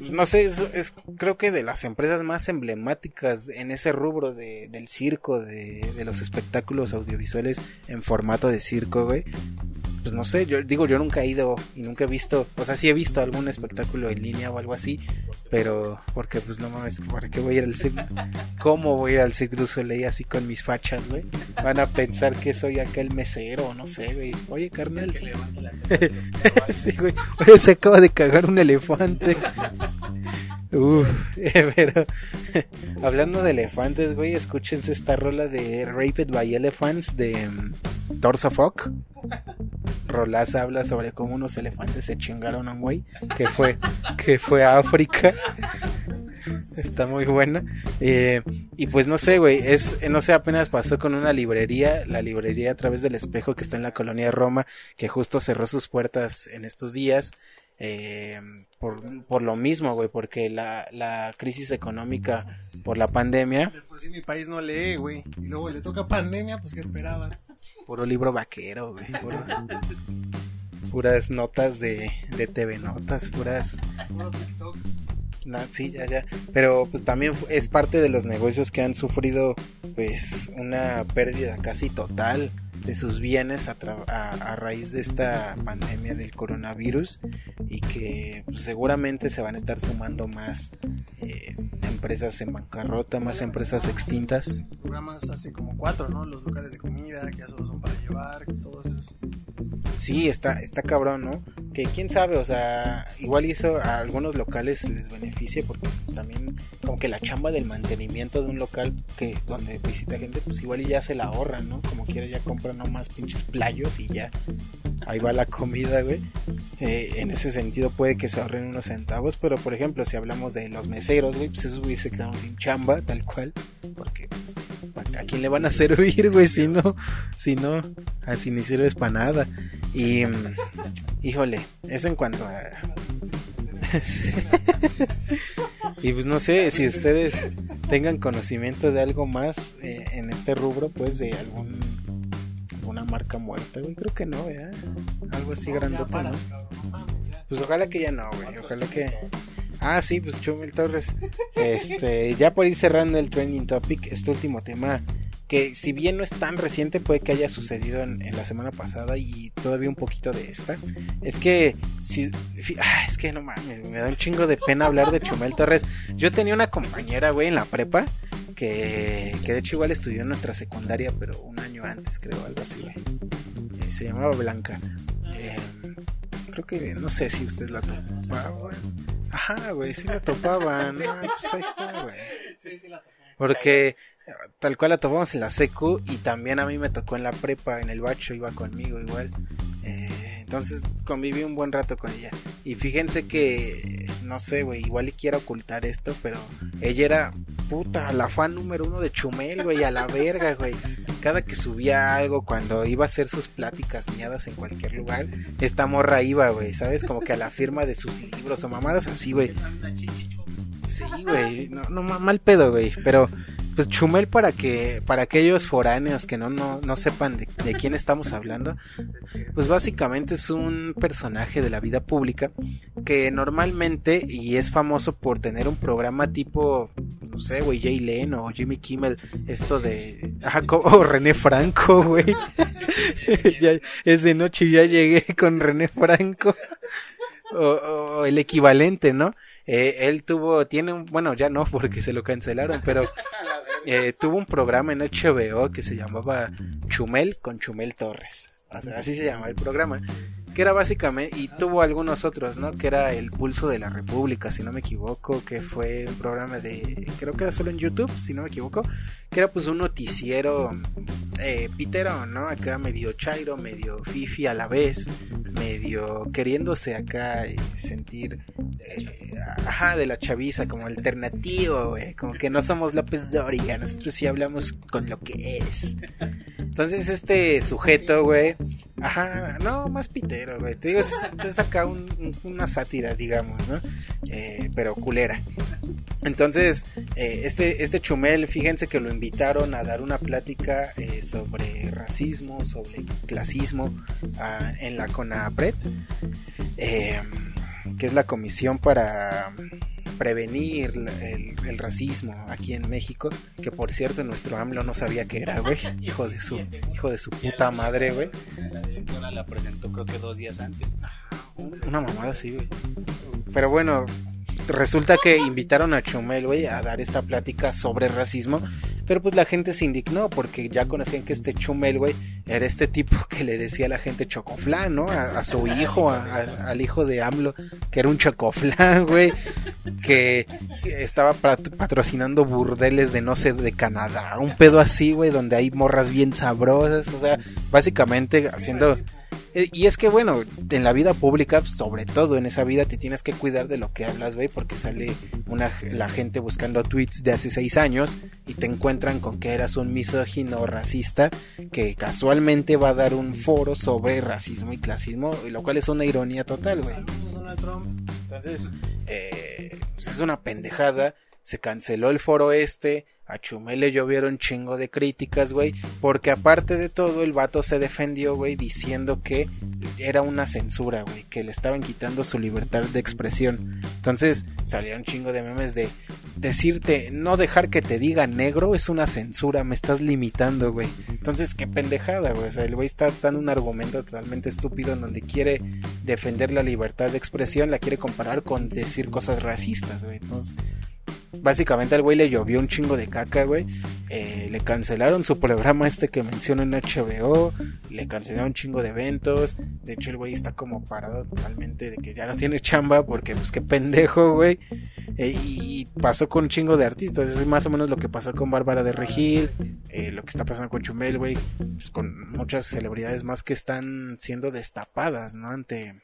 no sé, es, es, creo que de las empresas más emblemáticas en ese rubro de, del circo, de, de, los espectáculos audiovisuales en formato de circo, güey. Pues no sé, yo digo, yo nunca he ido y nunca he visto, o sea, sí he visto algún espectáculo en línea o algo así, pero porque pues no mames, ¿para qué voy a ir al circo? ¿Cómo voy a ir al Cirque du Soleil así con mis fachas, güey? Van a pensar que soy acá el mesero, no sé, güey. Oye, carnal. sí, güey. Oye, se acaba de cagar un elefante. Uf, pero hablando de elefantes, güey, escúchense esta rola de Raped by Elephants de um, Torso Fuck. Rolaza habla sobre cómo unos elefantes se chingaron a un güey que fue, que fue a África. Está muy buena. Eh, y pues no sé, güey, es, no sé, apenas pasó con una librería, la librería a través del espejo que está en la colonia Roma, que justo cerró sus puertas en estos días. Eh, por, por, lo mismo, güey, porque la, la, crisis económica por la pandemia. De por sí mi país no lee, güey. Y luego le toca pandemia, pues ¿qué esperaban? Puro libro vaquero, güey. Puro, puras notas de, de TV Notas, puras. Puro TikTok. No, sí, ya, ya. Pero pues también es parte de los negocios que han sufrido pues una pérdida casi total de sus bienes a, a, a, raíz de esta pandemia del coronavirus y que pues, seguramente se van a estar sumando más eh, empresas en bancarrota, más empresas extintas. Programas así como cuatro, ¿no? Los locales de comida que ya solo son para llevar, todos esos. Sí, está, está cabrón, ¿no? Quién sabe, o sea, igual hizo a algunos locales les beneficie porque pues también como que la chamba del mantenimiento de un local que donde visita gente, pues igual ya se la ahorran, ¿no? Como quiera ya compran nomás pinches playos y ya ahí va la comida, güey. Eh, en ese sentido puede que se ahorren unos centavos, pero por ejemplo, si hablamos de los meseros, güey, pues esos güey se quedaron sin chamba, tal cual, porque pues, ¿a quién le van a servir, güey? Si no, si no, así ni sirves para nada. Y, híjole, eso en cuanto a... y pues no sé si ustedes tengan conocimiento de algo más eh, en este rubro, pues de algún alguna marca muerta, güey. Creo que no, ¿verdad? Algo así grandote, ¿no? Pues ojalá que ya no, güey. Ojalá que. Ah, sí, pues Chumel Torres. Este, ya por ir cerrando el trending topic, este último tema que si bien no es tan reciente, puede que haya sucedido en, la semana pasada y todavía un poquito de esta. Es que, si, ah, es que no mames, me da un chingo de pena hablar de Chumel Torres. Yo tenía una compañera, güey, en la prepa, que, que de hecho igual estudió en nuestra secundaria, pero un año antes, creo, algo así, güey. Eh, se llamaba Blanca. Eh, creo que, no sé si usted la topaba. Ajá, güey, sí la topaban. Pues ahí está, güey. Sí, sí la topaba. Porque tal cual la topamos en la secu y también a mí me tocó en la prepa, en el bacho, iba conmigo igual. Entonces conviví un buen rato con ella. Y fíjense que, no sé, güey, igual y quiero ocultar esto, pero ella era puta, la fan número uno de Chumel, güey, a la verga, güey. Cada que subía algo, cuando iba a hacer sus pláticas miadas en cualquier lugar, esta morra iba, güey, ¿sabes? Como que a la firma de sus libros o mamadas así, güey. Sí, güey, no, no, mal pedo, güey, pero pues Chumel para que para aquellos foráneos que no no, no sepan de, quién estamos hablando pues básicamente es un personaje de la vida pública que normalmente y es famoso por tener un programa tipo no sé güey Jay Leno o Jimmy Kimmel esto de o René Franco güey. Es de noche ya llegué con René Franco. O, o el equivalente no eh, él tuvo, tiene un, bueno, ya no porque se lo cancelaron, pero eh, tuvo un programa en HBO que se llamaba Chumel con Chumel Torres. Así se llama el programa. Que era básicamente, y tuvo algunos otros, ¿no? Que era El Pulso de la República, si no me equivoco, que fue un programa de, creo que era solo en YouTube, si no me equivoco, que era pues un noticiero eh, pitero, ¿no? Acá medio chairo, medio fifi a la vez, medio queriéndose acá eh, sentir, eh, ajá, de la chaviza, como alternativo, güey, como que no somos López Dóriga, nosotros sí hablamos con lo que es. Entonces este sujeto, güey, ajá, no, más pitero, güey, es, acá un, un, una sátira, digamos, ¿no? Eh, pero culera. Entonces, eh, este, este Chumel, fíjense que lo invitaron a dar una plática eh, sobre racismo, sobre clasismo en la CONAPRED, que es la comisión para prevenir el, el racismo aquí en México, que por cierto nuestro AMLO no sabía que era, güey, hijo de su, hijo de su puta madre, güey. La directora la presentó creo que dos días antes. Una mamada así, güey. Pero bueno, resulta que invitaron a Chumel, güey, a dar esta plática sobre racismo. Pero pues la gente se indignó porque ya conocían que este Chumel, güey, era este tipo que le decía a la gente chocoflán, ¿no? A, su hijo, a- al hijo de AMLO, que era un chocoflán, güey, que estaba pat- patrocinando burdeles de no sé, de Canadá, un pedo así, güey, donde hay morras bien sabrosas, o sea, básicamente haciendo... Eh, Y es que bueno, en la vida pública, sobre todo en esa vida, te tienes que cuidar de lo que hablas, güey, porque sale una, la gente buscando tweets de hace seis años y te encuentran con que eras un misógino racista que casualmente va a dar un foro sobre racismo y clasismo, lo cual es una ironía total, güey. Entonces, eh, pues es una pendejada. Se canceló el foro este. A Chumel le llovieron chingo de críticas, güey. Porque aparte de todo, el vato se defendió, güey, diciendo que era una censura, güey. Que le estaban quitando su libertad de expresión. Entonces, salieron chingo de memes de decirte, no dejar que te diga negro es una censura, me estás limitando, güey. Entonces, qué pendejada, güey. O sea, el güey está dando un argumento totalmente estúpido en donde quiere defender la libertad de expresión, la quiere comparar con decir cosas racistas, güey. Entonces, básicamente al güey le llovió un chingo de caca, güey. Eh, le cancelaron su programa este que menciona en HBO, le cancelaron un chingo de eventos. De hecho, el güey está como parado totalmente de que ya no tiene chamba porque, pues, qué pendejo, güey. Eh, y pasó con un chingo de artistas. Es más o menos lo que pasó con Bárbara de Regil, eh, lo que está pasando con Chumel, güey. pues, con muchas celebridades más que están siendo destapadas, ¿no? Ante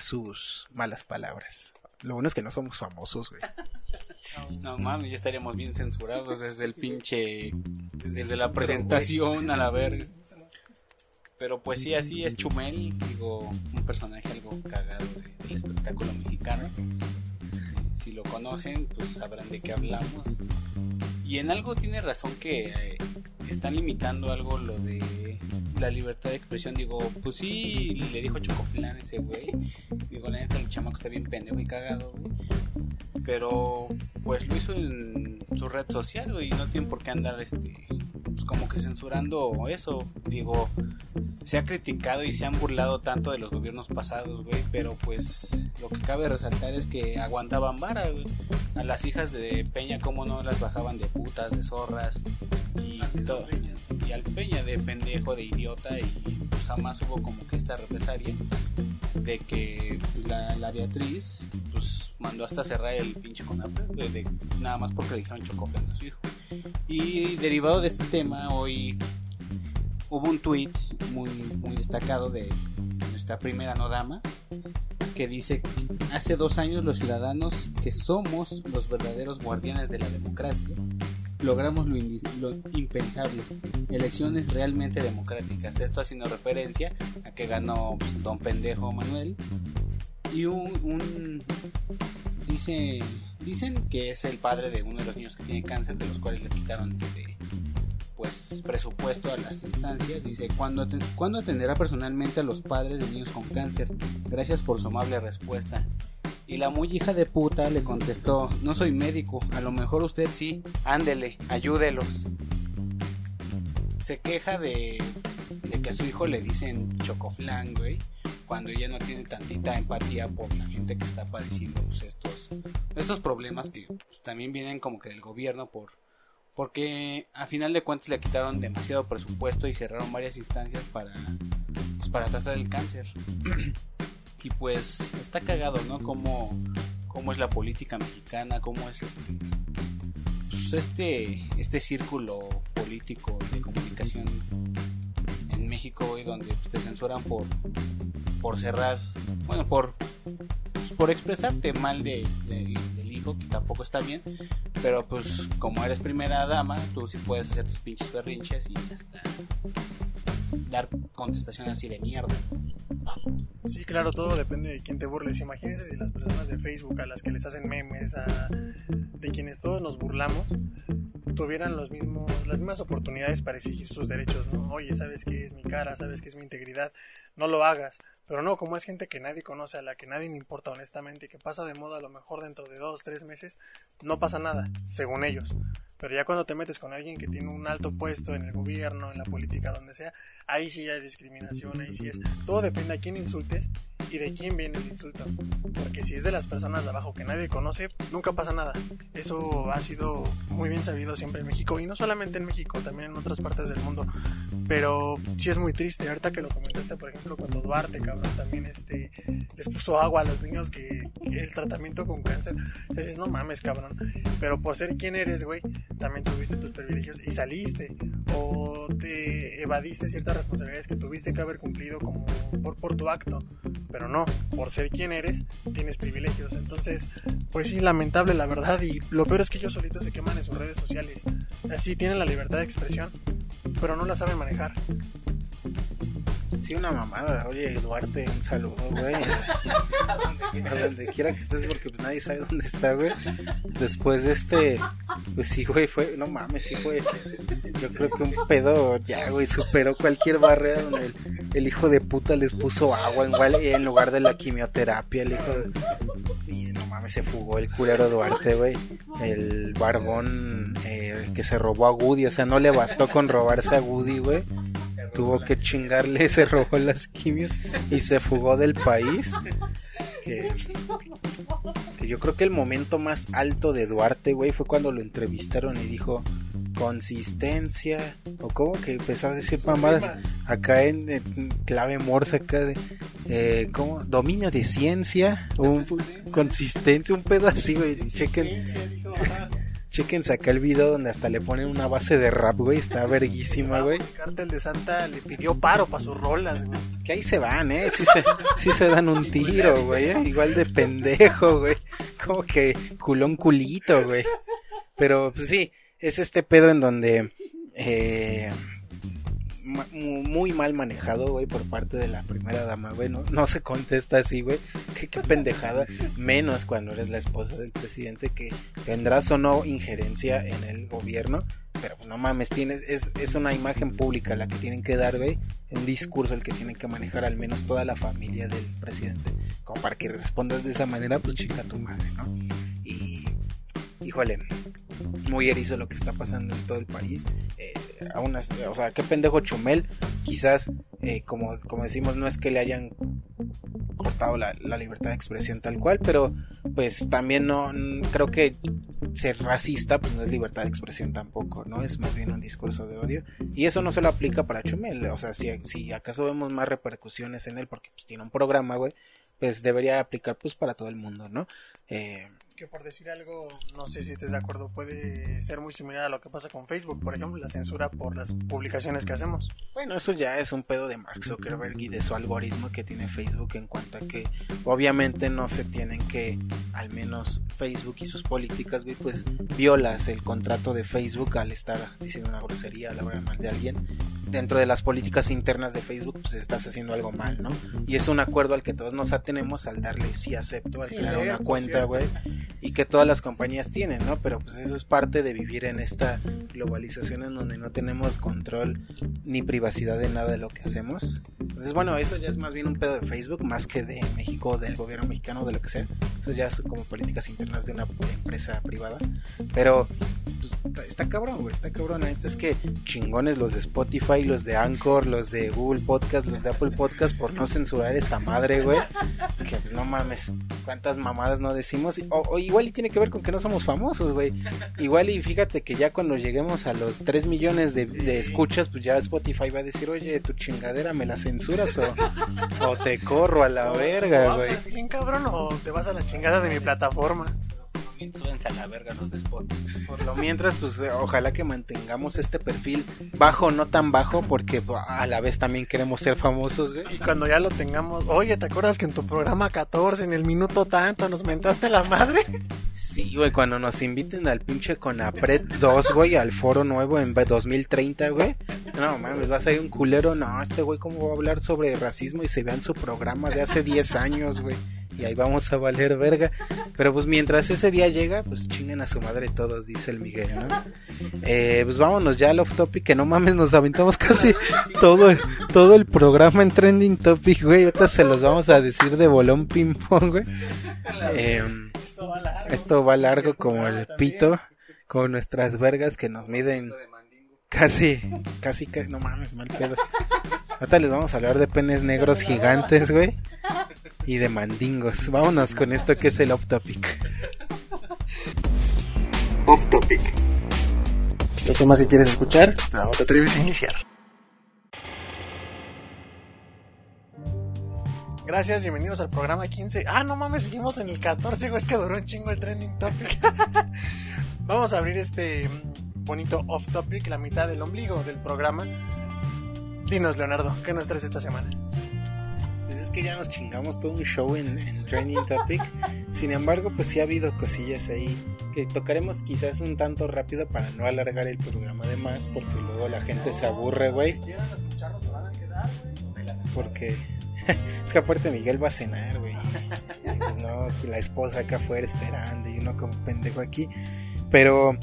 sus malas palabras. Lo bueno es que no somos famosos, güey. No mames, ya estaríamos bien censurados desde el pinche. Desde la presentación a la verga. Pero pues sí, así es Chumel, digo, un personaje algo cagado de- del espectáculo mexicano. Si lo conocen, pues sabrán de qué hablamos. Y en algo tiene razón que eh, están limitando algo lo de la libertad de expresión. Digo, pues sí, le dijo Chocoflán a ese güey. Digo, la neta, el chamaco está bien pendejo y cagado, güey. Pero, pues lo hizo en su red social, y no tienen por qué andar, este, pues como que censurando eso. Digo, se ha criticado y se han burlado tanto de los gobiernos pasados, güey, pero pues lo que cabe resaltar es que aguantaban vara, güey. A las hijas de Peña, como no las bajaban de putas, de zorras y todo. Y al Peña de pendejo, de idiota, y pues jamás hubo como que esta represalia de que pues, la, la Beatriz pues mandó hasta cerrar el pinche Conapred, de- nada más porque le dijeron chocoflan a su hijo. Y derivado de este tema, hoy hubo un tweet muy, muy destacado de nuestra primera no dama que dice hace dos años los ciudadanos que somos los verdaderos guardianes de la democracia logramos lo, lo impensable, elecciones realmente democráticas. Esto haciendo referencia a que ganó pues, Don Pendejo Manuel y un, un- dice dicen que es el padre de uno de los niños que tiene cáncer, de los cuales le quitaron este pues presupuesto a las instancias. Dice, ¿cuándo, aten- ¿cuándo atenderá personalmente a los padres de niños con cáncer? Gracias por su amable respuesta. Y la muy hija de puta le contestó, no soy médico, a lo mejor usted sí, ándele, ayúdelos. Se queja de, que a su hijo le dicen chocoflan, güey, cuando ella no tiene tantita empatía por la gente que está padeciendo pues, estos, estos problemas que pues, también vienen como que del gobierno por porque a final de cuentas le quitaron demasiado presupuesto y cerraron varias instancias para pues, para tratar el cáncer y pues está cagado no cómo cómo es la política mexicana cómo es este pues, este este círculo político de comunicación en México güey, donde pues, te censuran por por cerrar bueno por pues, por expresarte mal de, de- del hijo que tampoco está bien pero pues como eres primera dama, tú sí puedes hacer tus pinches berrinches y hasta dar contestación así de mierda. Sí, claro, todo depende de quién te burles. Imagínense si las personas de Facebook a las que les hacen memes, de quienes todos nos burlamos, tuvieran los mismos, las mismas oportunidades para exigir sus derechos, ¿no? Oye, sabes que es mi cara, sabes que es mi integridad, no lo hagas. Pero no, como es gente que nadie conoce, a la que nadie le importa honestamente y que pasa de moda a lo mejor dentro de dos, tres meses, no pasa nada, según ellos. Pero ya cuando te metes con alguien que tiene un alto puesto en el gobierno, en la política, donde sea, ahí sí ya es discriminación, ahí sí es. Todo depende a quién insultes y de quién viene el insulto. Porque si es de las personas de abajo que nadie conoce, nunca pasa nada. Eso ha sido muy bien sabido siempre en México y no solamente en México, también en otras partes del mundo. Pero sí es muy triste. Ahorita que lo comentaste, por ejemplo, cuando Duarte, cabrón, también este, les puso agua a los niños que, que el tratamiento con cáncer. Dices, no mames, cabrón. Pero por ser quien eres, güey, también tuviste tus privilegios y saliste o te evadiste ciertas responsabilidades que tuviste que haber cumplido como por, por tu acto, pero no, por ser quien eres tienes privilegios, entonces pues sí, lamentable la verdad y lo peor es que ellos solitos se queman en sus redes sociales, así tienen la libertad de expresión, pero no la saben manejar. Sí, una mamada. Oye, Duarte, un saludo, güey. A donde quiera que estés, porque pues nadie sabe dónde está, güey. Después de este, pues sí, güey, fue, no mames, sí fue. Yo creo que un pedo ya, güey, superó cualquier barrera donde el, hijo de puta les puso agua igual en lugar de la quimioterapia, el hijo de... Y no mames, se fugó el culero Duarte, güey. El barbón eh, que se robó a Woody, o sea, no le bastó con robarse a Woody, güey tuvo que chingarle, se robó las quimios y se fugó del país. Que, que, yo creo que el momento más alto de Duarte, güey, fue cuando lo entrevistaron y dijo consistencia, o como que empezó a decir mamadas acá en, en, clave morse acá de eh, ¿cómo? dominio de ciencia, un, consistencia, un pedo así, güey, chequen. Chequen acá el video donde hasta le ponen una base de rap, güey. Está verguísima, güey. El cártel de Santa le pidió paro para sus rolas, güey. Que ahí se van, ¿eh? Sí se, sí se dan un tiro, güey. ¿eh? Igual de pendejo, güey. Como que culón culito, güey. Pero, pues sí, es este pedo en donde... Eh, muy mal manejado, güey, por parte de la primera dama, güey. No, no se contesta así, güey. Qué, pendejada. Menos cuando eres la esposa del presidente, que tendrás o no injerencia en el gobierno. Pero no mames, tienes, es, es una imagen pública la que tienen que dar, güey. Un discurso el que tienen que manejar al menos toda la familia del presidente. Como para que respondas de esa manera, pues chica tu madre, ¿no? Y, híjole, muy erizo lo que está pasando en todo el país. Eh, a unas, o sea, qué pendejo Chumel. Quizás, eh, como, como decimos, no es que le hayan cortado la, libertad de expresión tal cual, pero pues también no creo que ser racista pues no es libertad de expresión tampoco, ¿no? Es más bien un discurso de odio. Y eso no solo aplica para Chumel, o sea, si, si acaso vemos más repercusiones en él porque pues, tiene un programa, güey, pues debería aplicar pues para todo el mundo, ¿no? Eh, que por decir algo, no sé si estés de acuerdo, puede ser muy similar a lo que pasa con Facebook, por ejemplo, la censura por las publicaciones que hacemos. Bueno, eso ya es un pedo de Mark Zuckerberg y de su algoritmo que tiene Facebook en cuanto a que obviamente no se tienen que, al menos Facebook y sus políticas, pues violas el contrato de Facebook al estar diciendo una grosería, la hablar mal de alguien. Dentro de las políticas internas de Facebook, pues estás haciendo algo mal, ¿no? Y es un acuerdo al que todos nos atenemos al darle sí acepto, al sí, crear una cuenta, güey y que todas las compañías tienen, ¿no? Pero pues eso es parte de vivir en esta globalización en donde no tenemos control ni privacidad de nada de lo que hacemos. Entonces, bueno, eso ya es más bien un pedo de Facebook, más que de México, del gobierno mexicano, de lo que sea. Eso ya es como políticas internas de una empresa privada. Pero pues, está cabrón, güey, está cabrón. Es que chingones los de Spotify, los de Anchor, los de Google Podcast, los de Apple Podcast por no censurar esta madre, güey. Que pues no mames, cuántas mamadas no decimos. O, o igual y tiene que ver con que no somos famosos, güey. Igual y fíjate que ya cuando lleguemos a los 3 millones de, de, escuchas, pues ya Spotify va a decir, oye, tu chingadera me la censuras o, o te corro a la verga, güey. bien cabrón o te vas a la chingada de mi plataforma. Súbense a la verga los de Spotify. Por lo mientras, pues ojalá que mantengamos este perfil bajo, no tan bajo, porque a la vez también queremos ser famosos, güey. Y cuando ya lo tengamos, oye, ¿te acuerdas que en tu programa 14, en el minuto tanto, nos mentaste la madre? Sí, güey, cuando nos inviten al pinche Conapred 2, güey, al foro nuevo en 2030, güey. No, mames, vas a ir un culero. No, este güey, ¿cómo va a hablar sobre racismo y se vean su programa de hace 10 años, güey? Y ahí vamos a valer verga. Pero pues mientras ese día llega, pues chinguen a su madre todos, dice el Miguel, ¿no? Eh, pues vámonos ya al off topic, que no mames, nos aventamos casi todo el, todo el programa en trending topic, güey. Ahorita se los vamos a decir de bolón ping pong, güey. Eh, Esto va largo. esto va largo como el pito, con nuestras vergas que nos miden casi, casi, casi, no mames, mal pedo. Ahorita les vamos a hablar de penes negros gigantes, güey, y de mandingos. Vámonos con esto que es el off topic. Off topic. Los temas si quieres escuchar, no te atreves a iniciar. Gracias, bienvenidos al programa 15. Ah, no mames, seguimos en el 14, güey. Es que duró un chingo el trending topic. Vamos a abrir este bonito off topic, la mitad del ombligo del programa. Dinos, Leonardo, ¿qué nos traes esta semana? Pues es que ya nos chingamos todo un show en, en Training Topic. Sin embargo, pues sí ha habido cosillas ahí que tocaremos quizás un tanto rápido para no alargar el programa de más, porque luego la gente se aburre, güey. Porque es que aparte Miguel va a cenar, güey. Pues no, la esposa acá afuera esperando y uno como pendejo aquí. Pero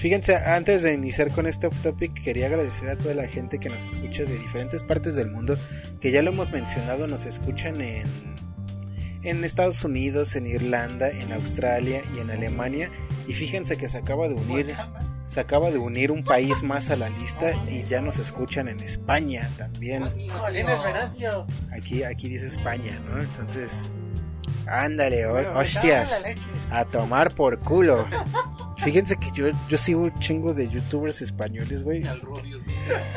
fíjense, antes de iniciar con este off topic, quería agradecer a toda la gente que nos escucha de diferentes partes del mundo, que ya lo hemos mencionado, nos escuchan en, en Estados Unidos, en Irlanda, en Australia y en Alemania. Y fíjense que se acaba de unir, se acaba de unir un país más a la lista y ya nos escuchan en España también. Aquí, aquí dice España, ¿no? Entonces, ándale, ho- hostias, a tomar por culo. Fíjense que yo, yo sigo un chingo de youtubers españoles, güey. Al Rubius.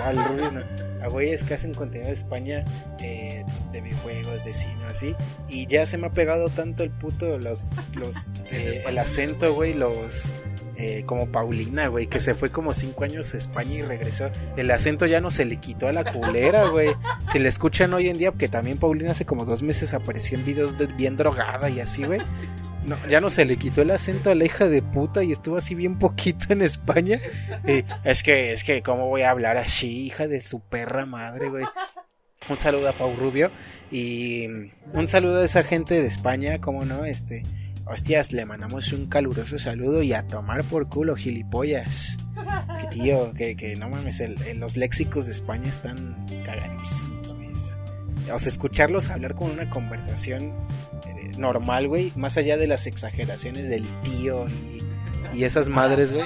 Al Rubius, no. A güeyes que hacen contenido de España, eh, de videojuegos, de cine, así. Y ya se me ha pegado tanto el puto, los, los, eh, el acento, güey, los... eh, como Paulina, güey, que se fue como cinco años a España y regresó. El acento ya no se le quitó a la culera, güey. Si le escuchan hoy en día, que también Paulina hace como dos meses apareció en videos de bien drogada y así, güey. No, ya no se le quitó el acento a la hija de puta y estuvo así bien poquito en España. Eh, es que, es que, ¿cómo voy a hablar así, hija de su perra madre, güey? Un saludo a Pau Rubio y un saludo a esa gente de España, ¿cómo no? Este, hostias, le mandamos un caluroso saludo y a tomar por culo, gilipollas. Que tío, que, que no mames, el- los léxicos de España están cagadísimos, güey. O sea, escucharlos hablar con una conversación normal, güey, más allá de las exageraciones del tío y, y esas madres, güey.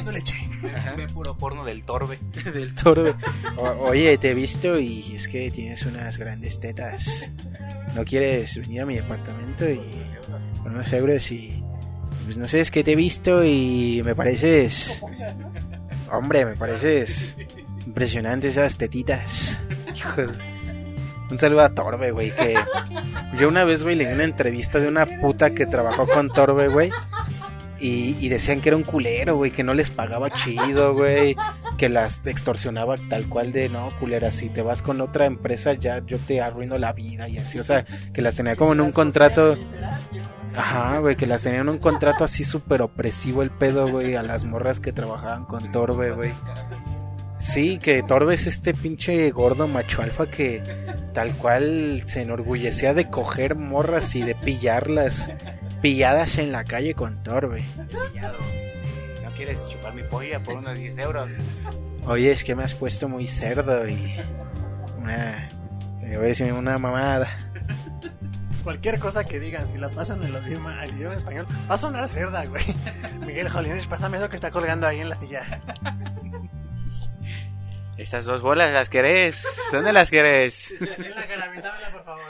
Ve puro porno del torbe. Del toro. O- oye, te he visto y es que tienes unas grandes tetas. ¿No quieres venir a mi departamento y por unos euros y... Pues no sé, es que te he visto y me pareces... Hombre, me pareces impresionante esas tetitas. Hijos. Un saludo a Torbe, güey, que... Yo una vez, güey, leí una entrevista de una puta que trabajó con Torbe, güey. Y, y decían que era un culero, güey, que no les pagaba chido, güey, que las extorsionaba tal cual de, no, culera, si te vas con otra empresa ya yo te arruino la vida y así, o sea, que las tenía como en un contrato, ajá, güey, que las tenía en un contrato así súper opresivo el pedo, güey, a las morras que trabajaban con Torbe, güey. Sí, que Torbe es este pinche gordo macho alfa que tal cual se enorgullecía de coger morras y de pillarlas, pilladas en la calle con Torbe. Pillado, este, ¿No quieres chupar mi polla por unos 10 euros? Oye, es que me has puesto muy cerdo y una, a ver si una mamada. Cualquier cosa que digan, si la pasan en el idioma, al idioma español, va a sonar cerda, güey. Miguel Jolines, pásame eso que está colgando ahí en la silla. Esas dos bolas, ¿las querés? ¿Dónde las querés? por favor.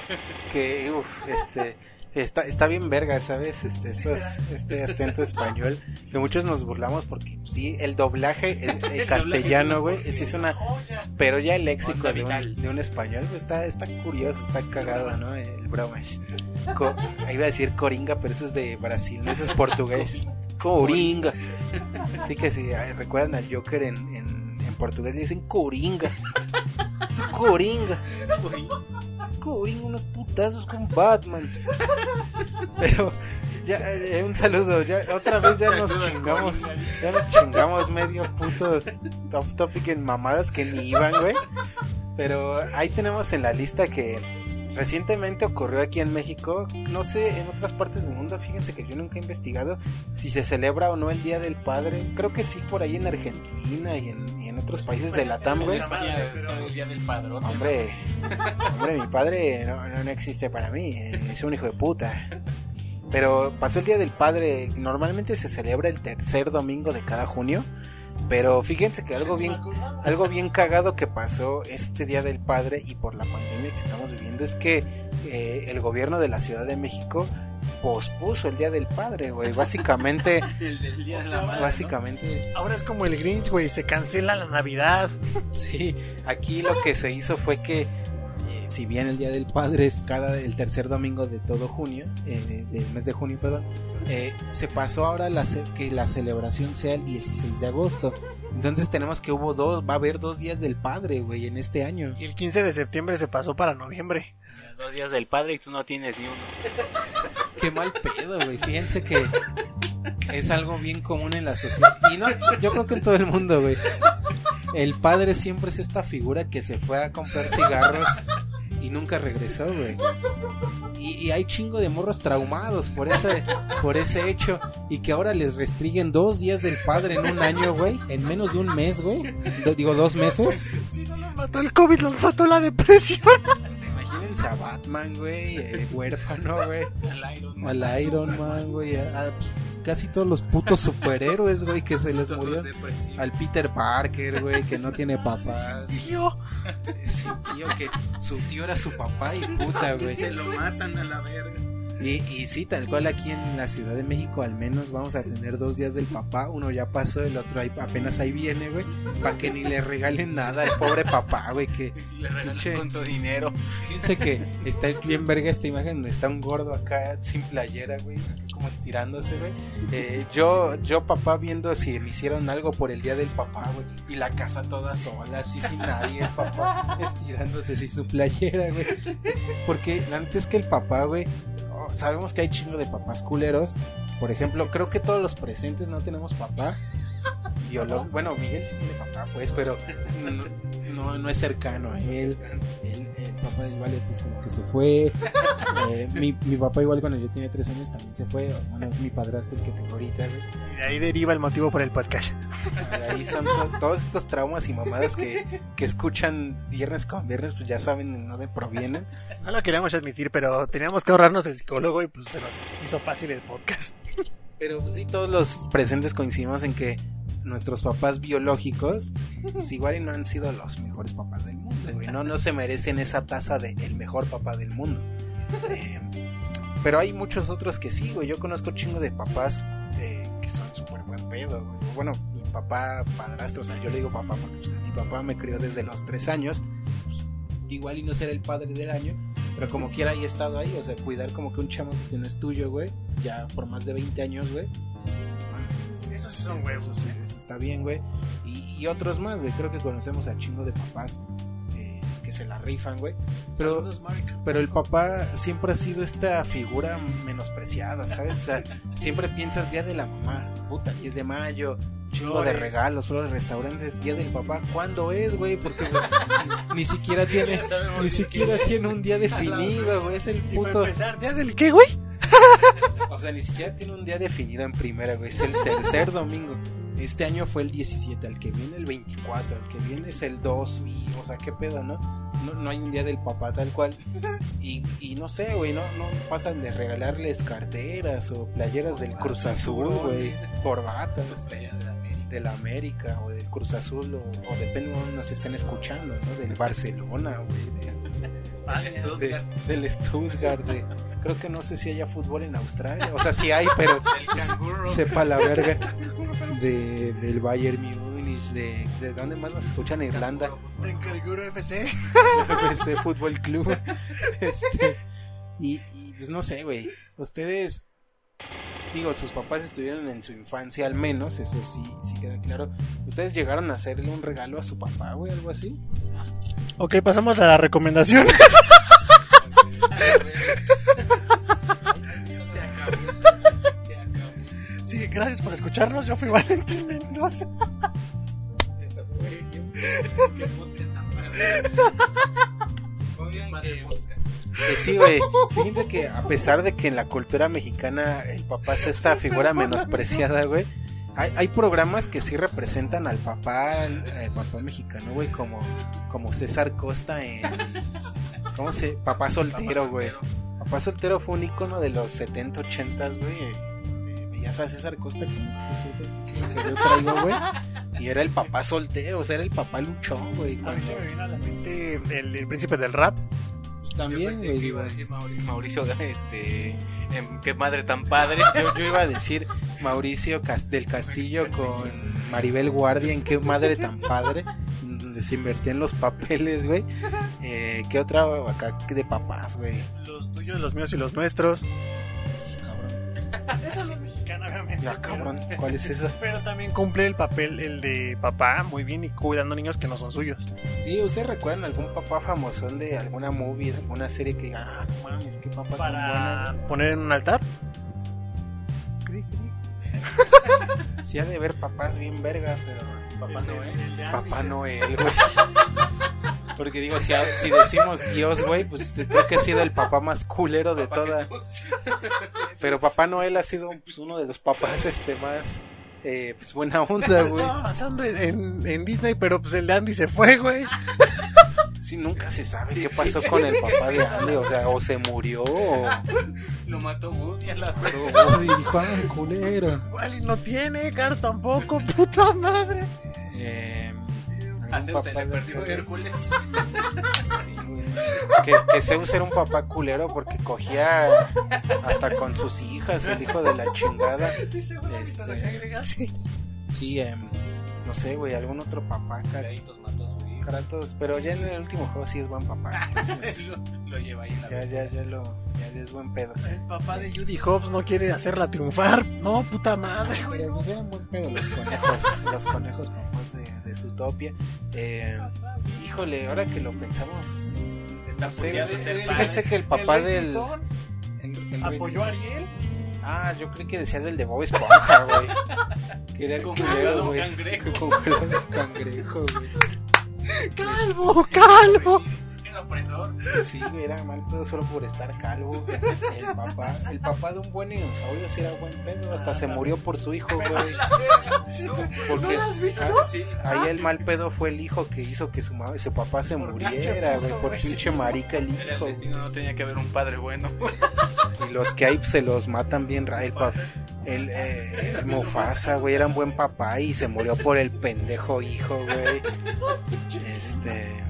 Que, uff, este, está, está bien verga, ¿sabes? Este, estos, este acento español, que muchos nos burlamos porque, sí, el doblaje eh, eh, castellano, güey, sí es una, pero ya el léxico de un, de un español pues, está, está curioso, está cagado, ¿no? El bromas. Co- iba a decir coringa, pero eso es de Brasil, no eso es portugués. Coringa. Así que si ay, recuerdan al Joker en, en portugués, le dicen coringa. Coringa. Coringa, unos putazos con Batman. Pero Ya, eh, un saludo, ya otra vez ya nos chingamos, ya nos chingamos medio puto top topic en mamadas que ni iban, güey. Pero ahí tenemos en la lista que recientemente ocurrió aquí en México, no sé en otras partes del mundo, fíjense que yo nunca he investigado si se celebra o no el Día del Padre. Creo que sí por ahí en Argentina y en, y en otros países de Latam, güey. el día del padrón. Hombre, hombre, mi padre no, no, no existe para mí, es un hijo de puta. Pero pasó el Día del Padre, normalmente se celebra el tercer domingo de cada junio, pero fíjense que algo bien, algo bien cagado que pasó este Día del Padre y por la pandemia que estamos viviendo es que eh, el gobierno de la Ciudad de México pospuso el Día del Padre, güey. Básicamente, El del día de la madre, básicamente, Ahora es como el Grinch, güey, se cancela la Navidad. Sí, aquí lo que se hizo fue que, eh, si bien el Día del Padre es cada el tercer domingo de todo junio, eh, de- del mes de junio, perdón, eh, se pasó ahora la que la celebración sea el 16 de agosto. Entonces tenemos que hubo dos, va a haber dos días del Padre, güey, en este año. Y el 15 de septiembre se pasó para noviembre. ¿no? Dos días del padre y tú no tienes ni uno. Qué mal pedo, güey. Fíjense que es algo bien común en la sociedad. Y no, yo creo que en todo el mundo, güey. El padre siempre es esta figura que se fue a comprar cigarros y nunca regresó, güey. Y, hay chingo de morros traumados por ese, por ese hecho. Y que ahora les restringen dos días del padre en un año, güey. En menos de un mes, güey. Digo, dos meses. Si no los mató el COVID, los mató la depresión. A Batman, güey. eh, huérfano, güey. Al Iron Man. Al Iron Man, güey. A, casi todos los putos superhéroes, güey, que se les depresión. Al Peter Parker, güey, que no tiene papá. Tío, Sí, tío, que su tío era su papá y puta, güey. Se lo matan a la verga. Y, y sí, tal cual aquí en la Ciudad de México al menos vamos a tener dos días del papá. Uno ya pasó, el otro ahí, apenas ahí viene, güey. Para que ni le regalen nada al pobre papá, güey, que Le Pinche. con su dinero. Fíjense que está bien verga esta imagen está un gordo acá sin playera, güey, como estirándose, güey. Eh, yo, yo papá viendo si me hicieron algo por el día del papá, güey. Y la casa toda sola, así sin nadie, el papá estirándose sin su playera, güey. Porque antes que el papá, güey, sabemos que hay chingo de papás culeros. Por ejemplo, creo que todos los presentes no tenemos papá. Biológico. Bueno, Miguel sí tiene papá, pues, pero no, no, no es cercano a él. El, el papá del Vale, pues, como que se fue. Eh, mi, mi papá, igual cuando yo tenía tres años, también se fue. Bueno, es mi padrastro el que tengo ahorita, güey. y de ahí deriva el motivo por el podcast. Ahí son to- todos estos traumas y mamadas que, que escuchan viernes con viernes, pues ya saben de dónde provienen. No lo queríamos admitir, pero teníamos que ahorrarnos el psicólogo y pues se nos hizo fácil el podcast. Pero pues, sí, todos los presentes coincidimos en que nuestros papás biológicos, pues igual y no han sido los mejores papás del mundo, güey. No, no se merecen esa taza de el mejor papá del mundo. Eh, pero hay muchos otros que sí, güey. Yo conozco chingo de papás eh, que son súper buen pedo, güey. Bueno, papá, padrastro, o sea, yo le digo papá porque pues, mi papá me crió desde los tres años. Pues, igual y no ser el padre del año, pero como quiera he estado ahí, o sea, cuidar como que un chamo que no es tuyo, güey, ya por más de 20 años, güey. Esos son huevos, Eso, eh. eso está bien, güey. Y, y otros más, güey. Creo que conocemos a chingo de papás que se la rifan, güey. Pero, pero el papá siempre ha sido esta figura menospreciada, ¿sabes? O sea, siempre piensas día de la mamá, puta, 10 de mayo, chingo de regalos, flores, restaurantes, día del papá. ¿Cuándo es, güey? Porque güey, ni siquiera tiene, ni siquiera tiene un día definido, güey. Es el puto. empezar, ¿día del qué, güey? O sea, ni siquiera tiene un día definido en primera, güey. Es el tercer domingo. Este año fue el 17, al que viene el 24, al que viene es el 2. Y, o sea, qué pedo, ¿no? No, no hay un día del papá tal cual. Y, y no sé, güey, no, no pasan de regalarles carteras o playeras del Cruz Azul, güey. Corbatas de la América o del Cruz Azul o, o depende de dónde nos estén escuchando, ¿no? Del Barcelona, güey. de- de- del Stuttgart, de- creo que no sé si haya fútbol en Australia, o sea, sí hay, pero sepa la verga de, del Bayern Múnich, de, de dónde más nos escuchan en Irlanda, En Calguro FC. ese fútbol club, este, y, y, pues no sé, güey, ustedes, digo, sus papás estuvieron en su infancia al menos, eso sí, sí queda claro, ustedes llegaron a hacerle un regalo a su papá, güey, algo así, Ok, pasamos a la recomendación. Sí, gracias por escucharnos. Yo fui Valentín Mendoza. Que sí, güey. Fíjense que a pesar de que en la cultura mexicana el papá es esta figura menospreciada, güey. Hay, hay programas que sí representan al papá, al, al papá mexicano, güey, como, como César Costa en... ¿Cómo se? Papá soltero, güey. Papá soltero fue un icono de los 70, 80, güey. eh, Veías a César Costa con este suéter que yo traigo, güey. Y era el papá soltero, o sea, era el papá luchón, güey. A mí se me viene a la mente el, el príncipe del rap. También, güey, digo. Mauricio, este, em, qué madre tan padre. Yo, yo iba a decir Mauricio Cas- del Castillo con Maribel Guardia en qué madre tan padre, donde se invertían los papeles, güey. Eh, ¿Qué otra acá de papás, güey? Los tuyos, los míos y los nuestros. Cabrón. Esa es la mexicana, obviamente. Ya, cabrón, ¿cuál es esa? Pero también cumple el papel, el de papá, muy bien y cuidando niños que no son suyos. Sí, ¿ustedes recuerdan algún papá famosón de alguna movie, de alguna serie que diga, ah, no mames, qué papá tan Para poner en un altar. bueno"? Cri, cri. Sí ha de ver papás bien verga, pero... Papá Noel. Papá Noel, güey. Porque digo, si, si decimos Dios, güey, pues creo que ha sido el papá más culero de toda. Pero Papá Noel ha sido pues, uno de los papás este más eh, pues buena onda, güey. Estaba avanzando en, Disney, pero pues el de Andy se fue, güey. Sí, nunca se sabe qué pasó con el papá de Andy, o sea, o se murió o, Lo mató Woody a la o dijo, ah, culero. Wally no tiene, Cars tampoco, puta madre. Eh, A algún Zeus se le perdió Hércules. Sí, güey. Que, que Zeus era un papá culero porque cogía hasta con sus hijas, el hijo de la chingada. Sí, Este- así. Sí, em, no sé, güey, algún otro papá, Ca- Kratos pero ya en el último juego sí es buen papá. Entonces, lo, lo lleva ahí la ya, ya, ya lo, ya, ya es buen pedo. El papá de Judy Hobbs no quiere hacerla triunfar. No, puta madre, güey. Pero pues eran buen pedo los conejos, los conejos papás de, de Zootopia. Eh, híjole, ahora que lo pensamos, no sé, que el papá El del... El- el apoyó a Ariel. Ah, yo creí que decías del de Bob Esponja, güey. Que era Congelado culero, güey. cangrejo. Congelado cangrejo, güey. Calvo, calvo. Opresor. Sí, güey, era mal pedo solo por estar calvo. El papá, el papá de un buen dinosaurio sí era buen pedo. Hasta se murió por su hijo, güey. Sí, güey. Porque ¿No lo has visto? ah, Sí. ahí el mal pedo fue el hijo que hizo que su, ma- su papá se Por muriera, güey. Por pinche marica el Era el hijo. destino, no tenía que haber un padre bueno. Y los que hay se los matan bien El, el, eh, el Mufasa, güey, era un buen papá y se murió por el pendejo hijo, güey. Este.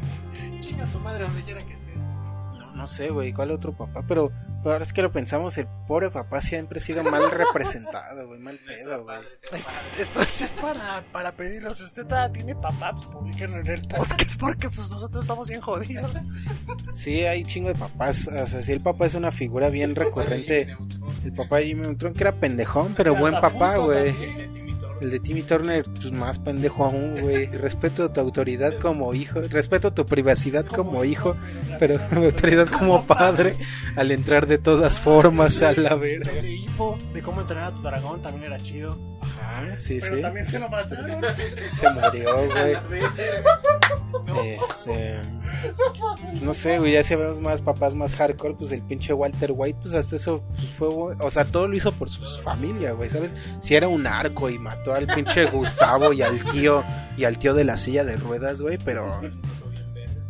Chinga tu madre donde quiera que estés. No, no sé, güey, cuál otro papá, pero, pero ahora es que lo pensamos, el pobre papá siempre ha sido mal representado, güey, mal pedo, güey. Es- Esto sí es para, para pedirlo. Si usted todavía tiene papá, pues publiquenlo en el podcast porque pues nosotros estamos bien jodidos. Sí, hay chingo de papás, o sea, sí, el papá es una figura bien recurrente. El papá de Jimmy Neutron, que era pendejón, pero buen papá, güey. El de Timmy Turner, pues más pendejo aún, güey. Respeto tu autoridad como hijo, respeto tu privacidad como hijo, pero autoridad como padre al entrar de todas formas a la verga. El de de cómo entrenar a tu dragón, también era chido. Ajá, sí, Pero sí. también se lo mataron. Se murió, güey. Este. No sé, güey. Ya si vemos más papás más hardcore, pues el pinche Walter White, pues hasta eso pues, fue. bu- O sea, todo lo hizo por su familia, güey, ¿sabes? Si era un arco y mató al pinche Gustavo y al tío y al tío de la silla de ruedas, güey, pero.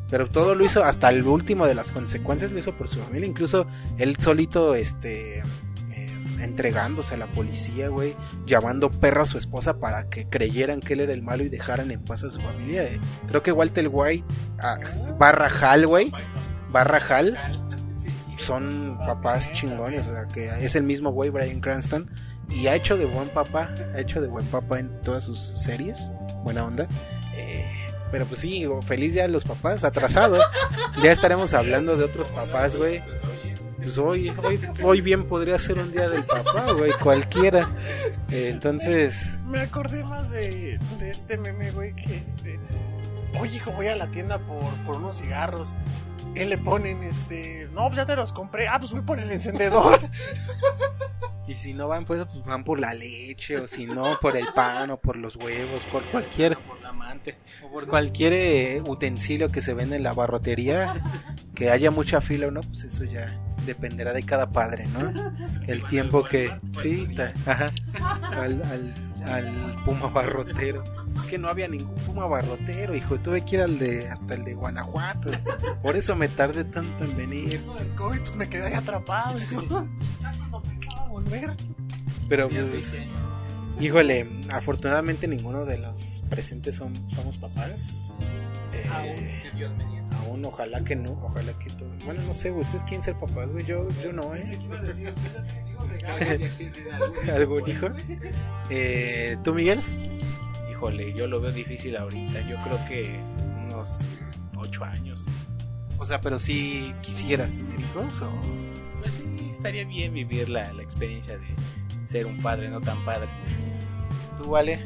Pero todo lo hizo, hasta el último de las consecuencias lo hizo por su familia. Incluso él solito, este. Entregándose a la policía, güey llamando perro a su esposa para que creyeran que él era el malo y dejaran en paz a su familia. eh. Creo que Walter White, ah, barra Hal, güey, barra Hal, son papás chingones, o sea, que es el mismo güey, Brian Cranston, y ha hecho de buen papá, ha hecho de buen papá en todas sus series, buena onda. Eh, pero pues sí, feliz día de los papás, atrasado. Ya estaremos hablando de otros papás, güey. Pues hoy, hoy, hoy bien podría ser un día del papá, güey, cualquiera. Eh, entonces, Me acordé más de, de este meme, güey, que este. Oye, hijo, voy a la tienda por, por unos cigarros. Él le ponen, este. No, pues ya te los compré. Ah, pues voy por el encendedor. Y si no van por eso, pues van por la leche, o si no, por el pan, o por los huevos, por cualquier, O por cualquier eh, utensilio que se vende en la barrotería, que haya mucha fila o no, pues eso ya dependerá de cada padre, ¿no? El tiempo que, sí, ta- ajá, al, al, al puma barrotero. Es que no había ningún puma barrotero, hijo, tuve que ir al de, hasta el de Guanajuato. Por eso me tardé tanto en venir. Todo el COVID, pues me quedé ahí atrapado. hijo. Ya cuando pensaba volver. Pero pues, híjole, afortunadamente ninguno de los presentes son, somos papás. Eh, aún, ojalá que no, ojalá que todo. Bueno, no sé, güey, ustedes quieren ser papás, güey, yo, yo no, ¿eh? ¿Algún hijo? Eh, ¿Tú, Miguel? Híjole, yo lo veo difícil ahorita. Yo creo que unos ocho años. O sea, pero si quisieras tener hijos o... Pues sí, estaría bien vivir la, la experiencia de ser un padre no tan padre. ¿Tú, vale?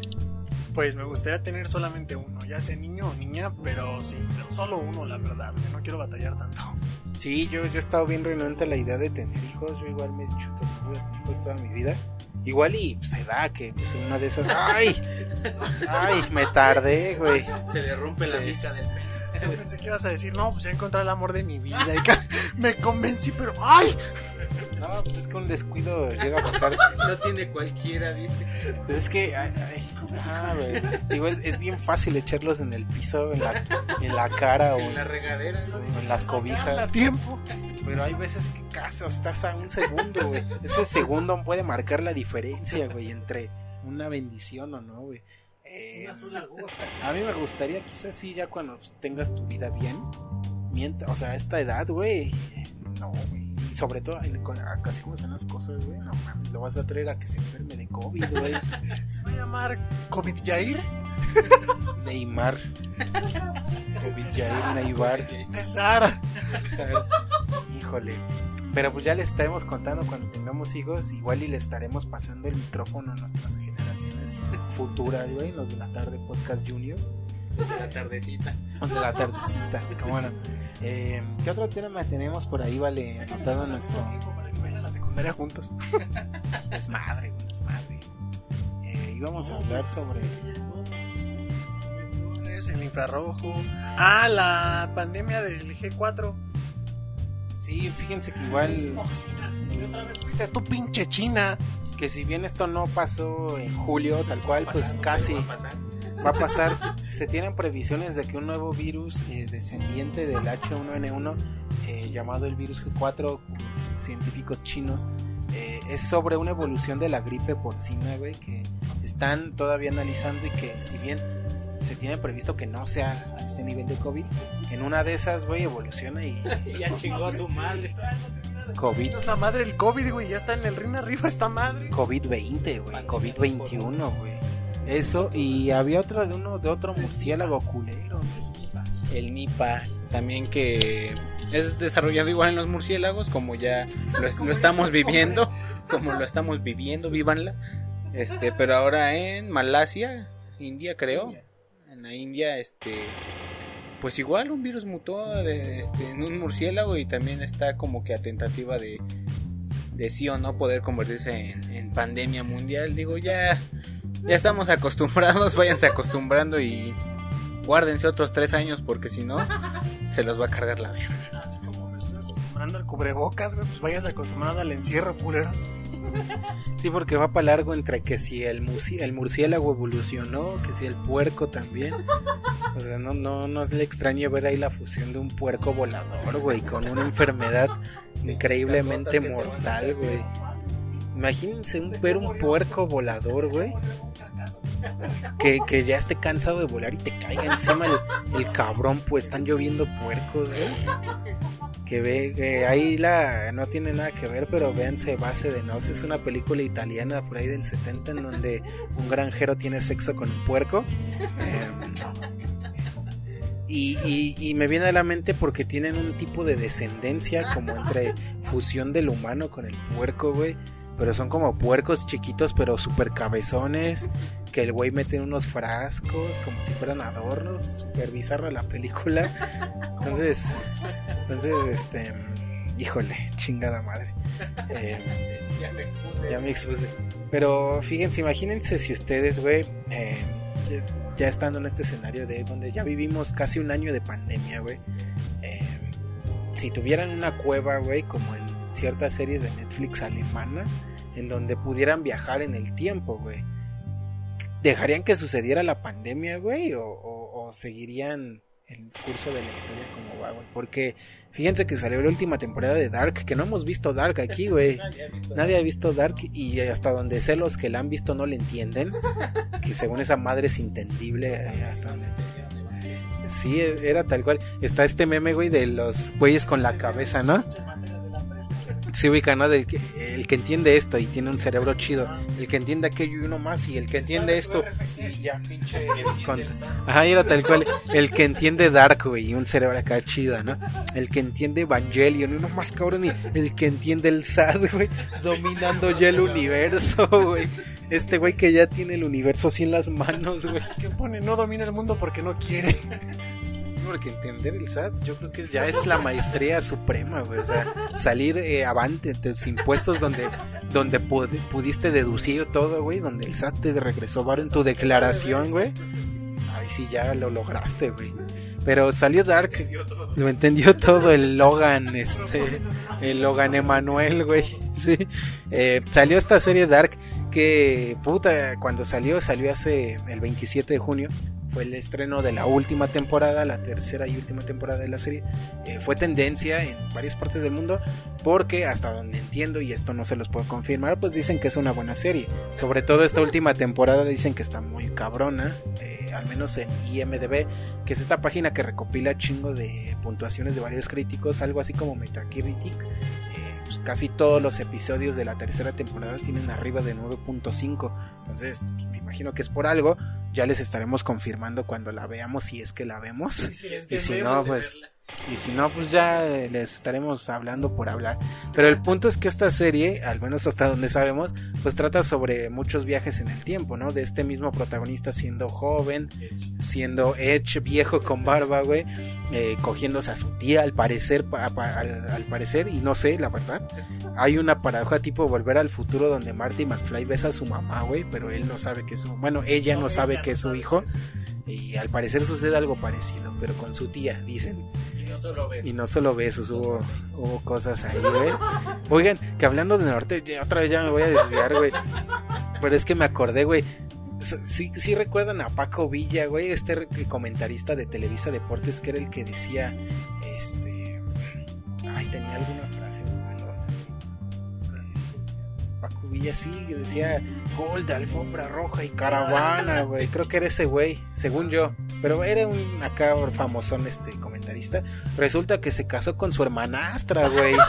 Pues me gustaría tener solamente uno, ya sea niño o niña, pero sí, pero solo uno, la verdad. que No quiero batallar tanto. Sí, yo, yo he estado bien renuente a la idea de tener hijos. Yo igual me he dicho que no voy a tener hijos toda mi vida. Igual y pues, se da que pues una de esas... ¡Ay! ¡Ay! Me tardé, güey. Se le rompe la mica del pene. Yo pensé que ibas a decir, no, pues ya encontré el amor de mi vida. Y me convencí, pero ¡ay! No, pues es que un descuido llega a pasar. No tiene cualquiera, dice. Pues es que, ay, ay, güey, pues, digo, es, es bien fácil echarlos en el piso, en la, en la cara o En la regadera. o en las A cobijas. tiempo. Pero hay veces que casi estás a un segundo, güey. Ese segundo puede marcar la diferencia, güey, entre una bendición o no, güey. Eh, a mí me gustaría, quizás sí, ya cuando tengas tu vida bien, mientras, o sea, a esta edad, güey, no, güey. Y sobre todo, casi como están las cosas, güey, no mames, lo vas a traer a que se enferme de COVID, güey. Se va a llamar COVID Jair. Neymar. COVID Jair Neymar. de Sara. Híjole. Pero pues ya les estaremos contando cuando tengamos hijos. Igual y le estaremos pasando el micrófono a nuestras generaciones futuras, güey. Los de la tarde podcast junior. La tardecita. Los de la tardecita. Cómo no. Eh, ¿Qué otro tema tenemos por ahí, vale? Anotado en nuestro Para que vayan a la secundaria juntos. desmadre, güey, desmadre. Eh, íbamos a hablar sobre... El infrarrojo. Ah, la pandemia del G4. Sí, fíjense que igual... Y otra vez fuiste tú, pinche China. Que si bien esto no pasó en julio, tal cual, pues casi... Va a pasar. Se tienen previsiones de que un nuevo virus eh, descendiente del H1N1, eh, llamado el virus G4, científicos chinos, eh, es sobre una evolución de la gripe porcina, güey, que están todavía analizando y que si bien se tiene previsto que no sea a este nivel de COVID, en una de esas, güey, evoluciona y Ya chingó a su madre. COVID. La madre del COVID, güey. Ya está en el ring arriba esta madre. COVID-20, güey, COVID-21, güey. Eso, y había otra de uno, de otro murciélago culero. El Nipa, también que es desarrollado igual en los murciélagos, como ya lo, es- lo estamos viviendo, como lo estamos viviendo, vívanla. Este, pero ahora en Malasia, India creo, en la India, este, pues igual un virus mutó de- este, en un murciélago y también está como que a tentativa de, de sí o no poder convertirse en, en pandemia mundial. Digo, ya, ya estamos acostumbrados, váyanse acostumbrando y guárdense otros tres años porque si no, se los va a cargar la verga. Así como me estoy acostumbrando al cubrebocas, güey. Pues vayas acostumbrando al encierro, culeros. Sí, porque va para largo entre que si el, el murciélago evolucionó, que si el puerco también. O sea, no, no, no es le extraño ver ahí la fusión de un puerco volador, güey, con una enfermedad increíblemente mortal, güey. Imagínense un, ver un puerco volador, güey. Que, que ya esté cansado de volar y te caiga encima el, el cabrón, pues están lloviendo puercos, güey. Que ve, ahí la no tiene nada que ver, pero véanse Base de Nos, es una película italiana por ahí del 70 en donde un granjero tiene sexo con un puerco. Eh, y, y- y me viene a la mente porque tienen un tipo de descendencia como entre fusión del humano con el puerco, güey. Pero son como puercos chiquitos, pero super cabezones. Que el güey mete en unos frascos como si fueran adornos. Super bizarra la película. Entonces, entonces, este. híjole, chingada madre. Eh, Ya me expuse. ya me expuse. Pero fíjense, imagínense si ustedes, güey, eh, ya estando en este escenario de donde ya vivimos casi un año de pandemia, güey. eh, si tuvieran una cueva, güey, como en cierta serie de Netflix alemana, en donde pudieran viajar en el tiempo, güey. ¿Dejarían que sucediera la pandemia, güey? ¿O, o- o seguirían el curso de la historia como va, güey? Porque fíjense que salió la última temporada de Dark, que no hemos visto Dark aquí, güey. Nadie ha visto Dark y hasta donde sé los que la han visto no le entienden. Que según esa madre es entendible eh, hasta donde... Sí, era tal cual. Está este meme, güey, de los güeyes con la cabeza, ¿no? Se ubica, ¿no? Del que- el que entiende esto y tiene un cerebro chido. El que entiende aquello y uno más. Y el que entiende esto. Ya, pinche. Ajá, era tal cual. El que entiende Dark, güey, y un cerebro acá chido, ¿no? El que entiende Evangelion, y uno más cabrón. Y el que entiende el SAD, güey, dominando ya el universo, güey. Este güey que ya tiene el universo así en las manos, güey. Que pone no domina el mundo porque no quiere. Porque entender el SAT yo creo que ya es la maestría suprema, güey. O sea, salir eh, avante de tus impuestos donde, donde pud- pudiste deducir todo, güey. Donde el SAT te regresó varo en tu declaración, güey. Ahí sí ya lo lograste, güey. Pero salió Dark, lo entendió todo el Logan, este, el Logan Emanuel, güey. Sí. Eh, salió esta serie Dark que, puta, cuando salió, salió hace el 27 de junio. Fue el estreno de la última temporada, la tercera y última temporada de la serie. Eh, fue tendencia en varias partes del mundo porque hasta donde entiendo, y esto no se los puedo confirmar, pues dicen que es una buena serie. Sobre todo esta última temporada dicen que está muy cabrona, eh, al menos en IMDB, que es esta página que recopila chingo de puntuaciones de varios críticos, algo así como Metacritic. Eh, pues casi todos los episodios de la tercera temporada tienen arriba de 9.5. Entonces, pues, me imagino que es por algo. Ya les estaremos confirmando cuando la veamos, si es que la vemos. Y si no, pues. Y si no, pues ya eh, les estaremos hablando por hablar. Pero el punto es que esta serie, al menos hasta donde sabemos, pues trata sobre muchos viajes en el tiempo, ¿no? De este mismo protagonista siendo joven, siendo Edge viejo con barba, güey, eh, cogiéndose a su tía, al parecer, pa- pa- al, al parecer, y no sé, la verdad. Hay una paradoja tipo Volver al Futuro donde Marty McFly besa a su mamá, güey, pero él no sabe que es su... Bueno, ella no sabe que es su hijo. Y al parecer sucede algo parecido, pero con su tía, dicen. Y no solo besos, hubo, hubo cosas ahí, güey. Oigan, que hablando de norte, otra vez ya me voy a desviar, güey. Pero es que me acordé, güey. Sí, sí recuerdan a Paco Villa, güey, este comentarista de Televisa Deportes que era el que decía, este... Ay, tenía alguna Eh, Paco Villa sí, que decía gol de alfombra roja y caravana, güey. Creo que era ese güey, según yo. Pero era un acá famosón este comentarista. Resulta que se casó con su hermanastra, güey.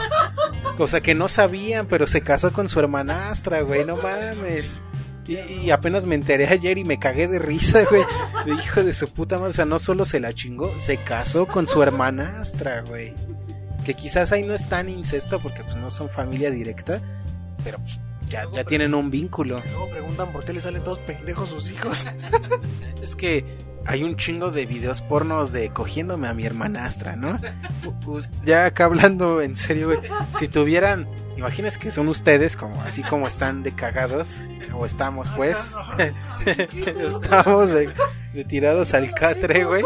O sea que no sabían, pero se casó con su hermanastra, güey. No mames. Y, y apenas me enteré ayer y me cagué de risa, güey. De hijo de su puta madre. O sea, no solo se la chingó, se casó con su hermanastra, güey. Que quizás ahí no es tan incesto porque pues no son familia directa. Pero ya, ya tienen un vínculo. Luego preguntan por qué le salen todos pendejos sus hijos. Es que hay un chingo de videos pornos de cogiéndome a mi hermanastra, ¿no? Ya acá hablando en serio, güey. Si tuvieran, imaginas que son ustedes como así como están de cagados, o estamos pues, estamos de, de tirados al catre, güey.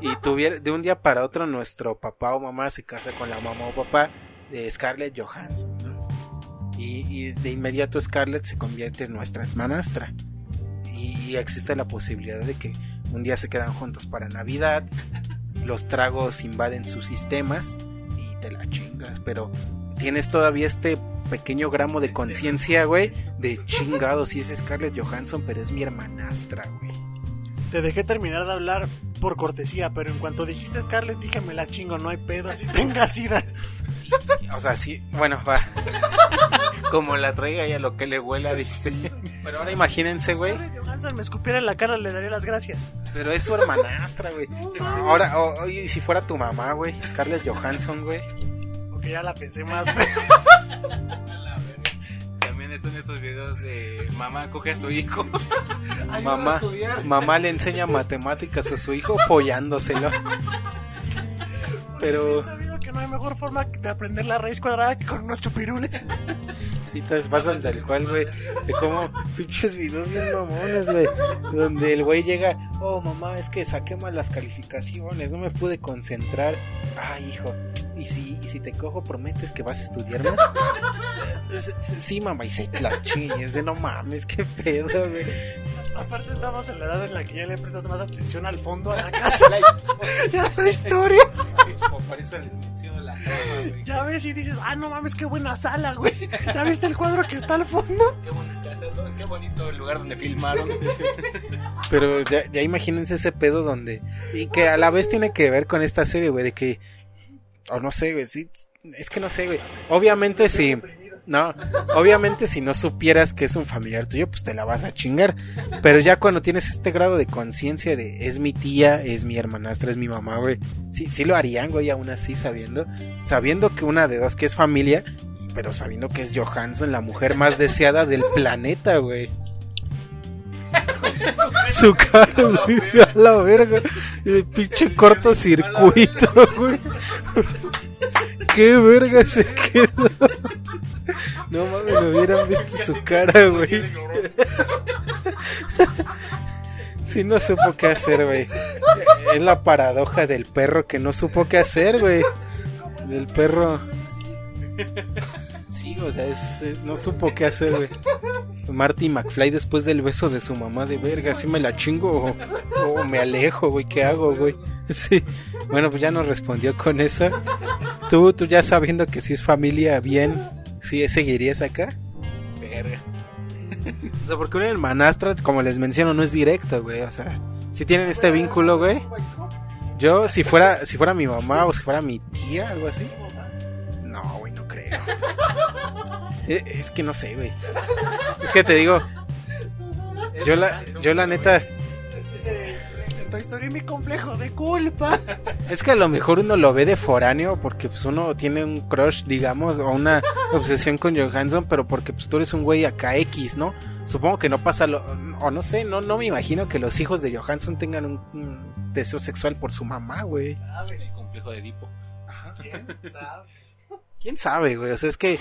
Y tuviera, de un día para otro nuestro papá o mamá se casa con la mamá o papá de Scarlett Johansson, ¿no? Y, y de inmediato Scarlett se convierte en nuestra hermanastra y existe la posibilidad de que un día se quedan juntos para Navidad, los tragos invaden sus sistemas y te la chingas, pero tienes todavía este pequeño gramo de conciencia, güey, de chingado, si es Scarlett Johansson, pero es mi hermanastra, güey. Te dejé terminar de hablar por cortesía, pero en cuanto dijiste Scarlett, dije me la chingo, no hay pedo, así tenga sida. O sea, sí, bueno, va. Como la traiga ya lo que le huela, dice. Pero ahora imagínense, güey, Scarlett Johansson me escupiera en la cara, le daría las gracias. pero es su hermanastra, güey. Ahora, o- oye, y si fuera tu mamá, güey, Scarlett Johansson, güey. Porque ya la pensé más. También están estos videos de mamá coge a su hijo. Mamá, mamá le enseña matemáticas a su hijo follándoselo. Pero He sabido que no hay mejor forma de aprender la raíz cuadrada que con unos chupirules. Sí, te pasan tal cual, güey. De cómo pinches videos bien mamones, güey. Donde el güey llega, oh mamá, es que saqué mal las calificaciones, no me pude concentrar. Ay, hijo, ¿y si, y si te cojo, prometes que vas a estudiar más? Sí, mamá, y se las chingues de no mames, qué pedo, güey. Aparte estamos en la edad en la que ya le prestas más atención al fondo a la casa. ya la historia. Por eso les menciono la güey. Ya ves y dices, ah, no mames, qué buena sala, güey. ¿Ya viste el cuadro que está al fondo? Qué buena casa, ¿no? qué bonito el lugar donde filmaron. Pero ya, ya imagínense ese pedo donde. Y que a la vez tiene que ver con esta serie, güey, de que. O no sé, güey, sí. Es que no sé, güey. Obviamente si. No, obviamente si no supieras que es un familiar tuyo, pues te la vas a chingar. Pero ya cuando tienes este grado de conciencia de es mi tía, es mi hermanastra, es mi mamá, güey. Sí, sí lo harían, güey, aún así sabiendo. Sabiendo que una de dos que es familia, pero sabiendo que es Johansson, la mujer más deseada del planeta, güey. Su cara, güey, a la verga. El pinche cortocircuito, güey. Qué verga se quedó. No mames, no hubieran visto su cara, güey. Sí, no supo qué hacer, güey. Es la paradoja del perro que no supo qué hacer, güey. Del perro. Sí, o sea, es- es- no supo qué hacer, güey. Marty McFly después del beso de su mamá de verga, ¿sí me la chingo o, me alejo, güey? ¿Qué hago, güey? Sí. Bueno, pues ya nos respondió con eso. Tú, tú ya sabiendo que si es familia bien, ¿sí seguirías acá? Verga. O sea, porque una hermanastra, como les menciono, no es directa, güey. O sea, si tienen este vínculo, güey. Yo, si fuera, si fuera mi mamá o si fuera mi tía, algo así. No, güey, no creo. Eh, Es que no sé, güey. Es que te digo, yo la, yo la neta, Toy Story mi complejo de culpa. es que a lo mejor uno lo ve de foráneo porque pues uno tiene un crush, digamos, o una obsesión con Johansson, pero porque pues tú eres un güey acá X, ¿no? Supongo que no pasa lo, o no sé, no, no me imagino que los hijos de Johansson tengan un, un deseo sexual por su mamá, güey. El complejo de Edipo. ¿Quién sabe? ¿Quién sabe, güey? O sea, es que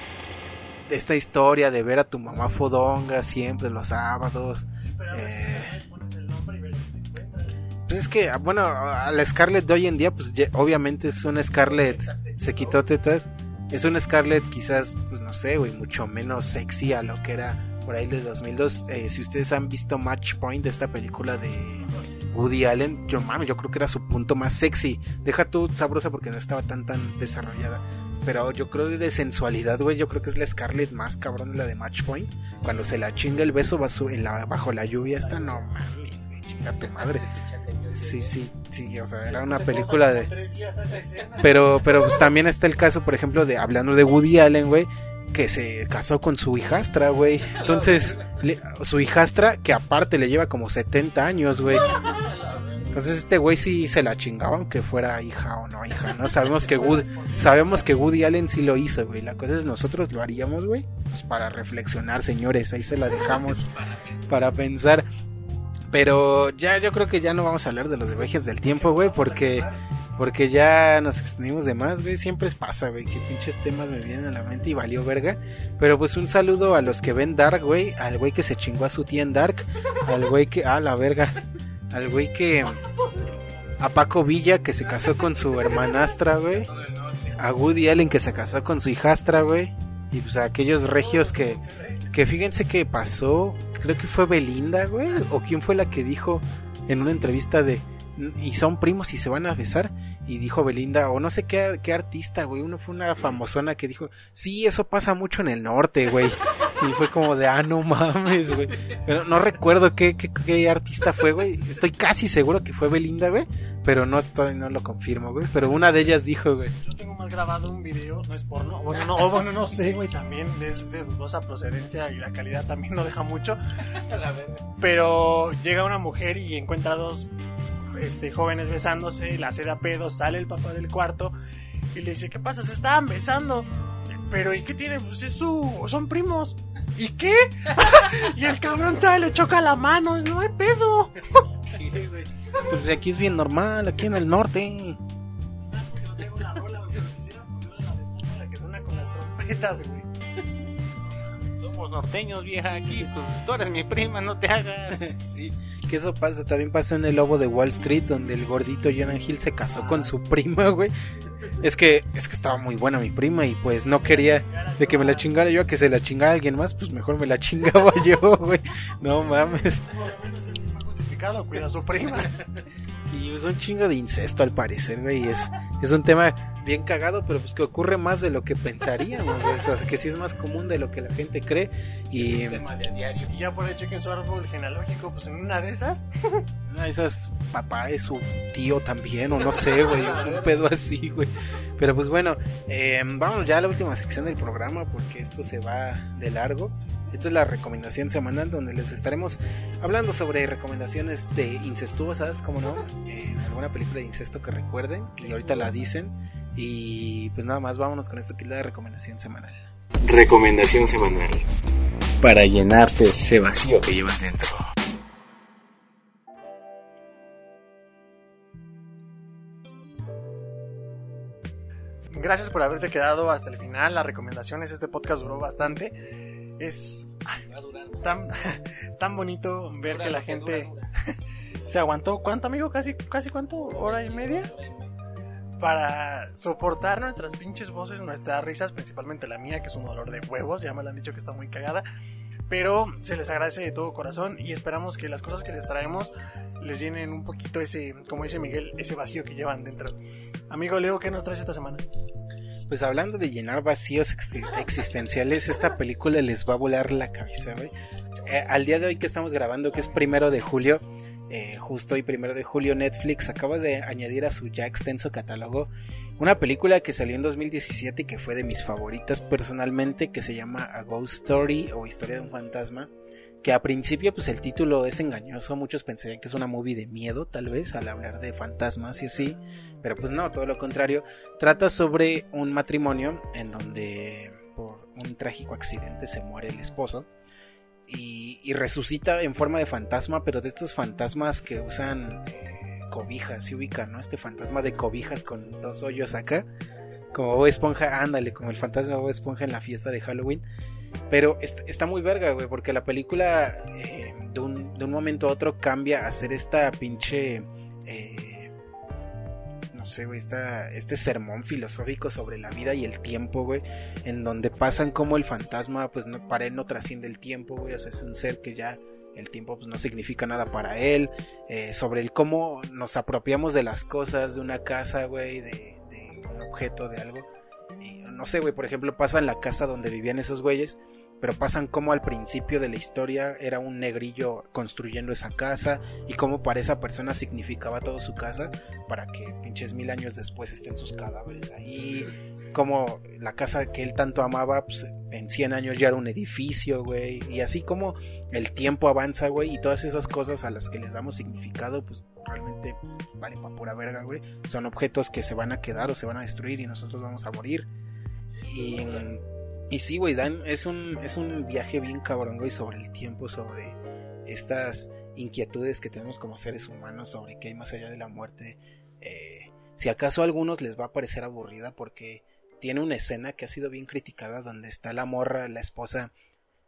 esta historia de ver a tu mamá fodonga siempre los sábados. Pero Eh. si pones el nombre y ver si te encuentras. Pues es que, bueno, a la Scarlett de hoy en día, pues ya- obviamente es una Scarlett, se quitó tetas. Es una Scarlett quizás, pues no sé, güey, mucho menos sexy a lo que era por ahí de 2002. Eh, si ustedes han visto Match Point, esta película de Woody Allen, yo mames, yo creo que era su punto más sexy. Deja tú sabrosa porque no estaba tan tan desarrollada. Pero yo creo de sensualidad, güey, yo creo que es la Scarlett más cabrón la de Match Point. Cuando se la chinga el beso bajo, en la, bajo la lluvia, esta no mames, güey, chinga tu madre. Sí, sí, sí, o sea, era una película de... Pero, pero pues también está el caso, por ejemplo, de hablando de Woody Allen, güey, que se casó con su hijastra, güey. Entonces, su hijastra, que aparte le lleva como 70 años, güey. Entonces este güey sí se la chingaba aunque fuera hija o no hija, ¿no? Sabemos que Woody, sabemos que Woody Allen sí lo hizo, güey. La cosa es nosotros lo haríamos, güey. Pues para reflexionar, señores, ahí se la dejamos para pensar. Pero ya yo creo que ya no vamos a hablar de los de viajes del tiempo, güey, porque porque ya nos extendimos de más, güey. Siempre pasa, güey, que pinches temas me vienen a la mente y valió verga. Pero pues un saludo a los que ven Dark, güey. Al güey que se chingó a su tía en Dark. Al güey que. Ah, la verga. Al güey que. A Paco Villa que se casó con su hermanastra, güey. A Woody Allen que se casó con su hijastra, güey. Y pues a aquellos regios que. Que fíjense que pasó. Creo que fue Belinda, güey. O quién fue la que dijo en una entrevista de y son primos y se van a besar. Y dijo Belinda, o no sé qué, qué artista, güey. Uno fue una famosona que dijo, sí, eso pasa mucho en el norte, güey. Y fue como de, ah, no mames, güey. Pero no recuerdo qué, qué, qué artista fue, güey. Estoy casi seguro que fue Belinda, güey. Pero no estoy, no lo confirmo, güey. Pero una de ellas dijo, güey. Yo tengo más grabado un video, no es porno. Bueno, no, bueno, no sé, güey, también es de dudosa procedencia y la calidad también no deja mucho. Pero llega una mujer y encuentra dos este, jóvenes besándose, la hace de a pedo, sale el papá del cuarto y le dice, ¿qué pasa? Se estaban besando. Pero ¿y qué tiene? Pues es su... son primos. ¿Y qué? y el cabrón todavía le choca la mano, no hay pedo. Pues aquí es bien normal, aquí en el norte. güey. Somos norteños, vieja, aquí. Pues tú eres mi prima, no te hagas. sí, que eso pasa, también pasó en El Lobo de Wall Street, donde el gordito Jonah Hill se casó con su prima, güey. Es que, es que estaba muy buena mi prima y pues no quería de que me la chingara yo a que se la chingara alguien más, pues mejor me la chingaba yo, güey. No mames. Fue justificado, cuida a su prima. Y es un chingo de incesto al parecer, güey. y Es, es un tema bien cagado, pero pues que ocurre más de lo que pensaríamos. O sea, que sí es más común de lo que la gente cree. Y Tema de diario. Y ya por ahí chequen su árbol genealógico, pues en una de esas. una de esas papá es su tío también, o no sé, güey. Un pedo así, güey. Pero pues bueno, eh, vamos ya a la última sección del programa porque esto se va de largo. Esta es la recomendación semanal donde les estaremos hablando sobre recomendaciones de incestuosas, como no, eh, alguna película de incesto que recuerden y ahorita la dicen. Y pues nada más, vámonos con esto que es la recomendación semanal. Recomendación semanal. Para llenarte ese vacío que llevas dentro. Gracias por haberse quedado hasta el final. Las recomendaciones, este podcast duró bastante. Es ay, tan, tan bonito ver que la gente se aguantó. ¿Cuánto, amigo? ¿Casi, casi cuánto? ¿Hora y media? Para soportar nuestras pinches voces, nuestras risas, principalmente la mía, que es un dolor de huevos. Ya me lo han dicho que está muy cagada. Pero se les agradece de todo corazón y esperamos que las cosas que les traemos les llenen un poquito ese, como dice Miguel, ese vacío que llevan dentro. Amigo Leo, ¿qué nos traes esta semana? Pues hablando de llenar vacíos ex existenciales, esta película les va a volar la cabeza, güey. Eh, al día de hoy que estamos grabando, que es primero de julio, eh, justo hoy primero de julio, Netflix acaba de añadir a su ya extenso catálogo una película que salió en 2017 y que fue de mis favoritas personalmente, que se llama A Ghost Story o Historia de un fantasma. Que a principio, pues el título es engañoso. Muchos pensarían que es una movie de miedo, tal vez, al hablar de fantasmas y así. Pero pues no, todo lo contrario. Trata sobre un matrimonio en donde por un trágico accidente se muere el esposo. Y, y resucita en forma de fantasma, pero de estos fantasmas que usan eh, cobijas, se ubican, ¿no? Este fantasma de cobijas con dos hoyos acá. Como Esponja, ándale, como el fantasma Bob Esponja en la fiesta de Halloween. Pero está, muy verga, güey, porque la película eh, de, un, de, un, momento a otro cambia a ser esta pinche... Eh, no sé, güey, esta, este sermón filosófico sobre la vida y el tiempo, güey, en donde pasan como el fantasma, pues no, para él no trasciende el tiempo, güey, o sea, es un ser que ya el tiempo pues no significa nada para él, eh, sobre el cómo nos apropiamos de las cosas, de una casa, güey, de, de un objeto, de algo. No sé, güey, por ejemplo, pasa en la casa donde vivían esos güeyes, pero pasan como al principio de la historia era un negrillo construyendo esa casa y cómo para esa persona significaba todo su casa para que pinches mil años después estén sus cadáveres ahí. Como la casa que él tanto amaba, pues en 100 años ya era un edificio, güey. Y así como el tiempo avanza, güey, y todas esas cosas a las que les damos significado, pues realmente valen para pura verga, güey. Son objetos que se van a quedar o se van a destruir y nosotros vamos a morir. Y, y sí, güey, Dan, es un, es un viaje bien cabrón, güey, sobre el tiempo, sobre estas inquietudes que tenemos como seres humanos, sobre qué hay más allá de la muerte. Eh, si acaso a algunos les va a parecer aburrida porque tiene una escena que ha sido bien criticada donde está la morra, la esposa,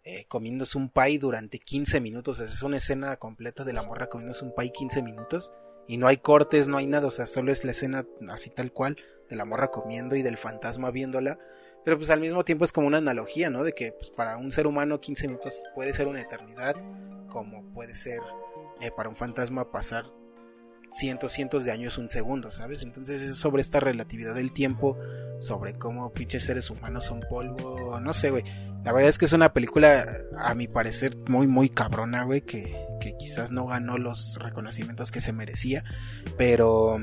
eh, comiéndose un pie durante 15 minutos. Es una escena completa de la morra comiéndose un pie 15 minutos. Y no hay cortes, no hay nada, o sea, solo es la escena así tal cual de la morra comiendo y del fantasma viéndola. Pero pues al mismo tiempo es como una analogía, ¿no? De que pues, para un ser humano 15 minutos puede ser una eternidad, como puede ser eh, para un fantasma pasar cientos, cientos de años un segundo, ¿sabes? Entonces es sobre esta relatividad del tiempo, sobre cómo pinches seres humanos son polvo, no sé, güey. La verdad es que es una película, a mi parecer, muy, muy cabrona, güey, que, que quizás no ganó los reconocimientos que se merecía, pero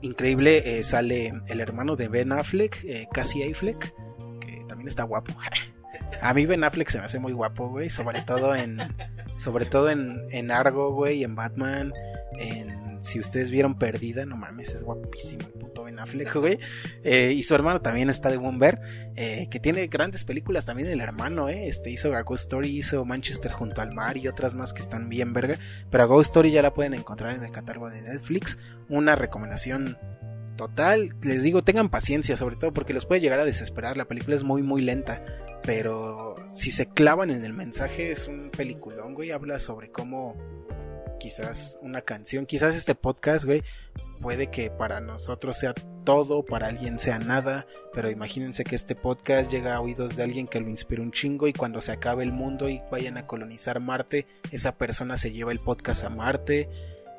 increíble, eh, sale el hermano de Ben Affleck, eh, Cassie Affleck, que también está guapo. A mí Ben Affleck se me hace muy guapo, güey, sobre todo en sobre todo en, en Argo, güey, en Batman, en si ustedes vieron Perdida, no mames, es guapísimo el puto Ben Affleck, güey. Eh, y su hermano también está de ver, eh, que tiene grandes películas también el hermano, eh. Este hizo A Ghost Story, hizo Manchester junto al mar y otras más que están bien verga. Pero a Ghost Story ya la pueden encontrar en el catálogo de Netflix. Una recomendación Total, les digo, tengan paciencia, sobre todo porque los puede llegar a desesperar. La película es muy, muy lenta. Pero si se clavan en el mensaje, es un peliculón, güey. Habla sobre cómo quizás una canción, quizás este podcast, güey, puede que para nosotros sea todo, para alguien sea nada, pero imagínense que este podcast llega a oídos de alguien que lo inspira un chingo y cuando se acabe el mundo y vayan a colonizar Marte, esa persona se lleva el podcast a Marte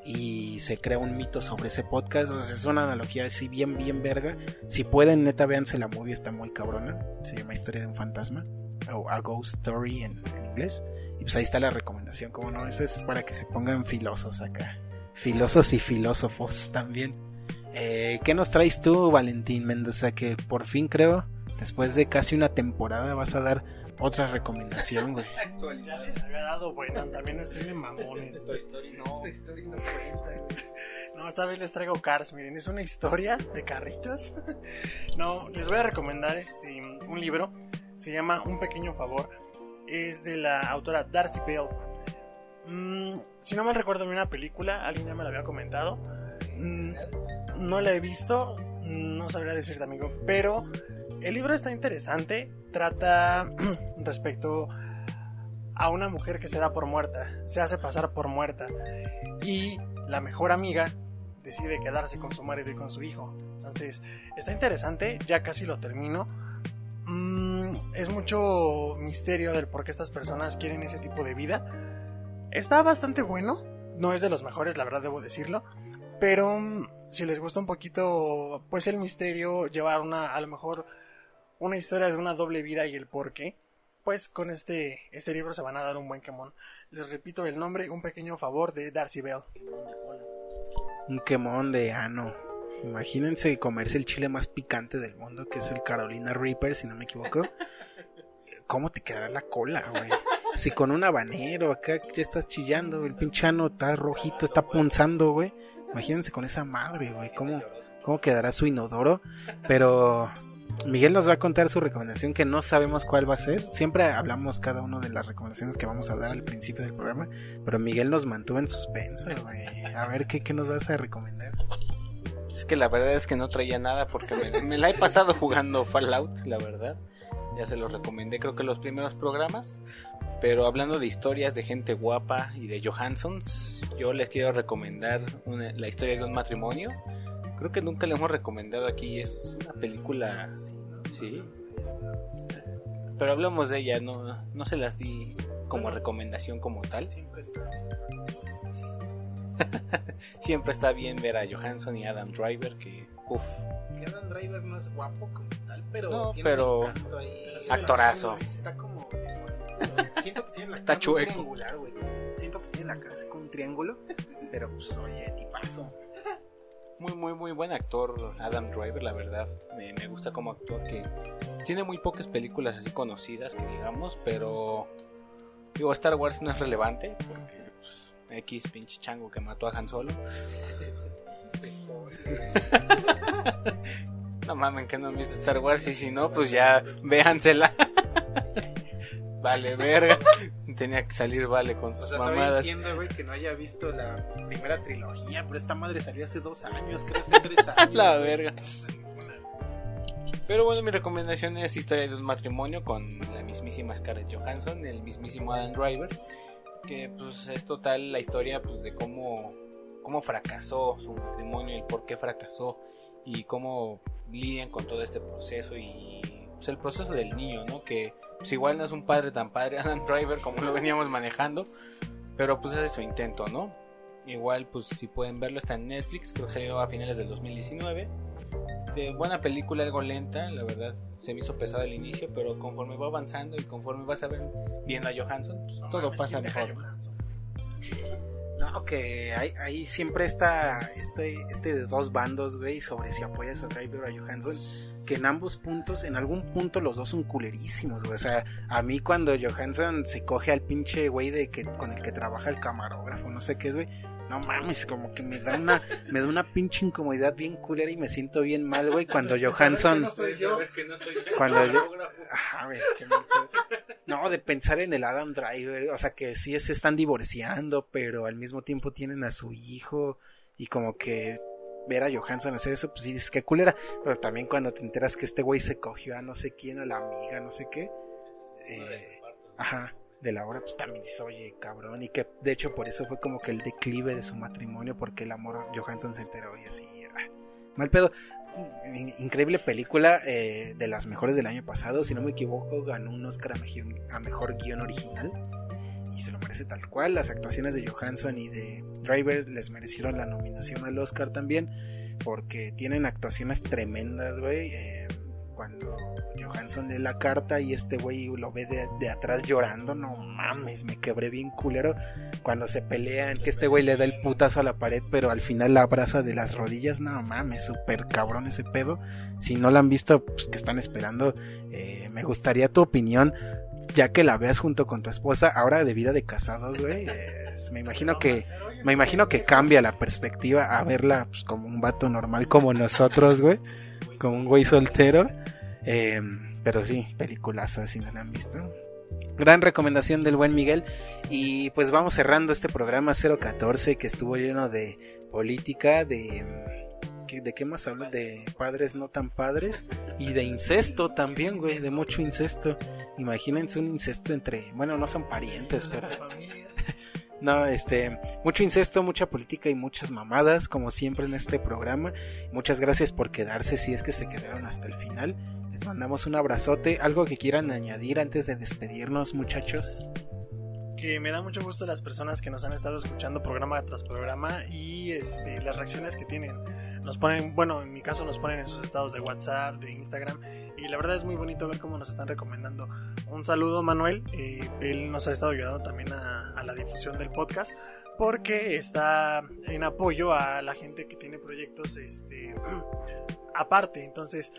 y se crea un mito sobre ese podcast. O sea, es una analogía así bien, bien verga. Si pueden, neta, véanse la movie, está muy cabrona. Se llama Historia de un fantasma o A Ghost Story en inglés. Y pues ahí está la recomendación, como no, eso es para que se pongan filosos acá. Filosos y filósofos también. Eh, ¿Qué nos traes tú, Valentín Mendoza? Que por fin creo, después de casi una temporada, vas a dar otra recomendación, güey. Ya les había dado, bueno, también estén de mamones. No, esta vez les traigo Cars, miren, es una historia de carritos. No, les voy a recomendar este un libro, se llama Un pequeño favor. Es de la autora Darcy Bell. Mm, si no mal recuerdo vi una película, alguien ya me la había comentado. Mm, no la he visto, no sabría decirte, amigo, pero el libro está interesante. Trata respecto a una mujer que se da por muerta, se hace pasar por muerta y la mejor amiga decide quedarse con su marido y con su hijo. Entonces, está interesante, ya casi lo termino. Mm, es mucho misterio del por qué estas personas quieren ese tipo de vida. Está bastante bueno, no es de los mejores, la verdad debo decirlo, pero mm, si les gusta un poquito, pues el misterio, llevar una, a lo mejor, una historia de una doble vida y el por qué, pues con este, este libro se van a dar un buen quemón. Les repito el nombre, un pequeño favor de Darcy Bell. Un quemón de ano. Imagínense comerse el chile más picante del mundo, que es el Carolina Reaper, si no me equivoco. ¿Cómo te quedará la cola, güey? Si con un habanero acá ya estás chillando, el pinche ano está rojito, está punzando, güey. Imagínense con esa madre, güey. ¿Cómo, ¿Cómo quedará su inodoro? Pero Miguel nos va a contar su recomendación que no sabemos cuál va a ser. Siempre hablamos cada uno de las recomendaciones que vamos a dar al principio del programa. Pero Miguel nos mantuvo en suspenso, güey. A ver, ¿qué, qué nos vas a recomendar? Es que la verdad es que no traía nada porque me la he pasado jugando Fallout, la verdad. Ya se los recomendé, creo que los primeros programas. Pero hablando de historias de gente guapa y de Johansons, yo les quiero recomendar una- la historia de un matrimonio. Creo que nunca le hemos recomendado aquí, es una película. Sí. Pero hablamos de ella, no, no se las di como recomendación como tal. Siempre está bien ver a Johansson y Adam Driver, que uff, Que Adam Driver no es guapo como pero No, tiene pero- un encanto ahí. Actorazo. Está como. Siento que tiene la Está cara muy chueco. triangular, güey. Siento que tiene la cara así como un triángulo, pero pues oye, tipazo. muy muy muy buen actor Adam Driver, la verdad. Me, me gusta cómo actúa, que tiene muy pocas películas así conocidas, que digamos, pero digo, Star Wars no es relevante, porque pues, X pinche chango que mató a Han Solo. No mamen que no han visto Star Wars y si no, pues ya véansela. vale, verga. Tenía que salir Vale con O sus sea, todavía mamadas. entiendo, güey, que no haya visto la primera trilogía, pero esta madre salió hace dos años, creo hace tres años. La verga. Pero bueno, mi recomendación es Historia de un matrimonio con la mismísima Scarlett Johansson, el mismísimo Adam Driver, que pues es total la historia pues de cómo cómo fracasó su matrimonio, el por qué fracasó y cómo lidian con todo este proceso y pues, el proceso del niño, ¿no? Que pues igual no es un padre tan padre Adam Driver como lo veníamos manejando, pero pues hace su intento, ¿no? Igual, pues si pueden verlo, está en Netflix, creo que salió a finales del 2019. Este, buena película, algo lenta, la verdad, se me hizo pesado al inicio, pero conforme va avanzando y conforme vas a ver, viendo a Johansson, pues, No todo pasa ¿quién deja mejor. No, que hay, hay siempre está este, este de dos bandos, güey, sobre si apoyas a Driver o a Johansson, que en ambos puntos, en algún punto los dos son culerísimos, güey. O sea, a mí cuando Johansson se coge al pinche güey de que con el que trabaja el camarógrafo, no sé qué es, güey. No mames, como que me da una, me da una pinche incomodidad bien culera y me siento bien mal, güey, cuando Johansson. Cuando yo- Ajá, güey, qué mal pedo. No, de pensar en el Adam Driver, o sea que sí se están divorciando, pero al mismo tiempo tienen a su hijo y como que ver a Johansson hacer eso, pues sí dices que culera. Pero también cuando te enteras que este güey se cogió a no sé quién, a la amiga, no sé qué. Eh, ajá, de la hora, pues también dices, oye, cabrón. Y que de hecho por eso fue como que el declive de su matrimonio, porque el amor Johansson se enteró y así. ah, mal pedo. In- Increíble película, eh, de las mejores del año pasado. Si no me equivoco, ganó un Oscar a mejor, a mejor guion original. Y se lo merece tal cual. Las actuaciones de Johansson y de Driver les merecieron la nominación al Oscar también. Porque tienen actuaciones tremendas, güey. Eh, cuando Johansson lee la carta y este güey lo ve de, de atrás llorando, no mames, me quebré bien culero. Cuando se pelean, que este güey le da el putazo a la pared, pero al final la abraza de las rodillas, no mames, súper cabrón ese pedo. Si no la han visto, pues que están esperando, eh, me gustaría tu opinión, ya que la veas junto con tu esposa, ahora de vida de casados, güey. me imagino que me imagino que cambia la perspectiva a verla pues, como un vato normal como nosotros, güey. Como un güey soltero. Eh, pero sí, peliculaza si no la han visto. Gran recomendación del buen Miguel. Y pues vamos cerrando este programa 014 que estuvo lleno de política, de... ¿qué- ¿De qué más hablan? De padres no tan padres. Y de incesto también, güey. De mucho incesto. Imagínense un incesto entre... Bueno, no son parientes, pero... No, este, mucho incesto, mucha política y muchas mamadas, como siempre en este programa. Muchas gracias por quedarse si es que se quedaron hasta el final. Les mandamos un abrazote. ¿Algo que quieran añadir antes de despedirnos, muchachos? Que me da mucho gusto las personas que nos han estado escuchando programa tras programa y este, las reacciones que tienen. Nos ponen, bueno, en mi caso nos ponen en sus estados de WhatsApp, de Instagram y la verdad es muy bonito ver cómo nos están recomendando. Un saludo Manuel, eh, él nos ha estado ayudando también a, la difusión del podcast porque está en apoyo a la gente que tiene proyectos este, aparte. Entonces,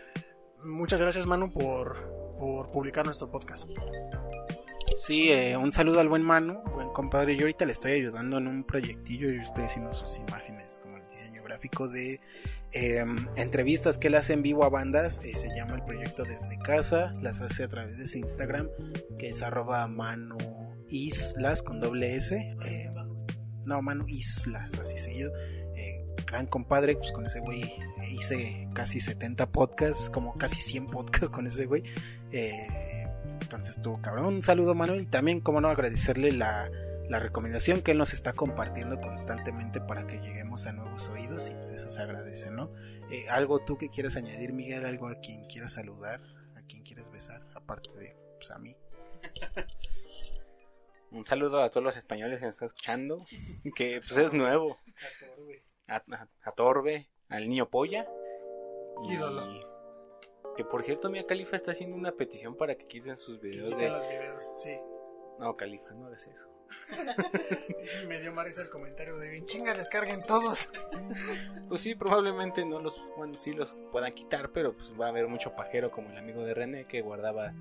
muchas gracias Manu por publicar nuestro podcast. Sí, eh, un saludo al buen Manu, buen compadre. Yo ahorita le estoy ayudando en un proyectillo. Yo estoy haciendo sus imágenes como el diseño gráfico de eh, entrevistas que él hace en vivo a bandas. eh, se llama el proyecto Desde Casa. Las hace a través de su Instagram, que es arroba Islas con doble S. eh, no, Manu Islas, así seguido. Eh, gran compadre, pues con ese güey hice casi 70 podcasts, como casi 100 podcasts con ese güey. Eh, entonces estuvo cabrón. Un saludo, Manuel. Y también, como no, agradecerle la, la recomendación que él nos está compartiendo constantemente para que lleguemos a nuevos oídos. Y pues eso se agradece, ¿no? Eh, ¿Algo tú que quieras añadir, Miguel? ¿Algo a quien quieras saludar? ¿A quien quieres besar? Aparte de pues, a mí. Un saludo a todos los españoles que nos están escuchando, que pues es nuevo. A, a- a Torbe, al niño polla. Ídolo. Que por cierto, Mia Califa está haciendo una petición para que quiten sus videos Quiten de... los videos, sí. No, Califa, no hagas eso. Me dio más risa el comentario de bien chinga, descarguen todos. Pues sí, probablemente no los, bueno, sí los puedan quitar, pero pues va a haber mucho pajero como el amigo de René que guardaba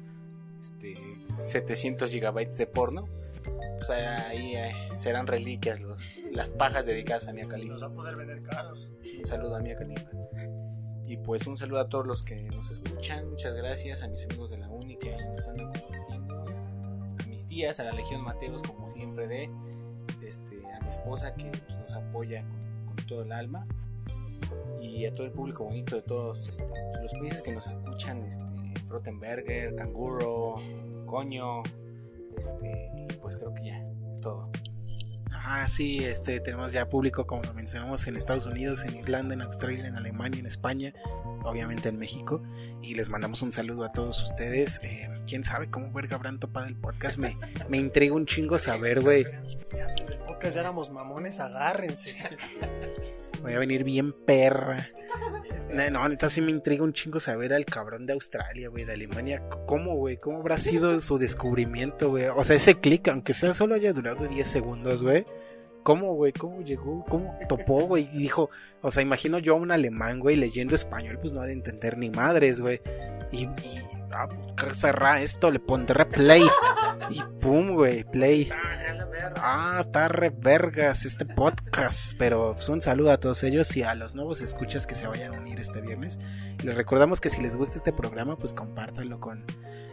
este 700 gigabytes de porno. Pues ahí eh, serán reliquias los, las pajas dedicadas a Mia Los Califa. va a poder vender caros. Un saludo a Mia Califa. Y pues un saludo a todos los que nos escuchan. Muchas gracias a mis amigos de la uni que nos andan compartiendo. A mis tías, a la Legión Mateos, como siempre, de este, a mi esposa que pues, nos apoya con, todo el alma. Y a todo el público bonito de todos este, los países que nos escuchan, este, Frottenberger, Canguro, Coño, este, y pues creo que ya es todo. Ah, sí, este, tenemos ya público, como lo mencionamos, en Estados Unidos, en Irlanda, en Australia, en Alemania, en España, obviamente en México. Y les mandamos un saludo a todos ustedes. Eh, ¿Quién sabe cómo verga habrán topado el podcast? Me, me intriga un chingo saber, güey. Si antes del podcast ya éramos mamones, agárrense. Voy a venir bien perra. No, neta sí me intriga un chingo saber al cabrón de Australia, güey, de Alemania. ¿Cómo, güey? ¿Cómo habrá sido su descubrimiento, güey? O sea, ese clic, aunque sea solo haya durado 10 segundos, güey. ¿Cómo, güey? ¿Cómo llegó? ¿Cómo topó, güey? Y dijo, o sea, imagino yo a un alemán, güey, leyendo español, pues no ha de entender ni madres, güey. Y, y ah, pues, cerrar esto, le pondré play. Y pum, güey, play. Ah, está re vergas este podcast. Pero pues, un saludo a todos ellos y a los nuevos escuchas que se vayan a unir este viernes. Les recordamos que si les gusta este programa, pues compártanlo con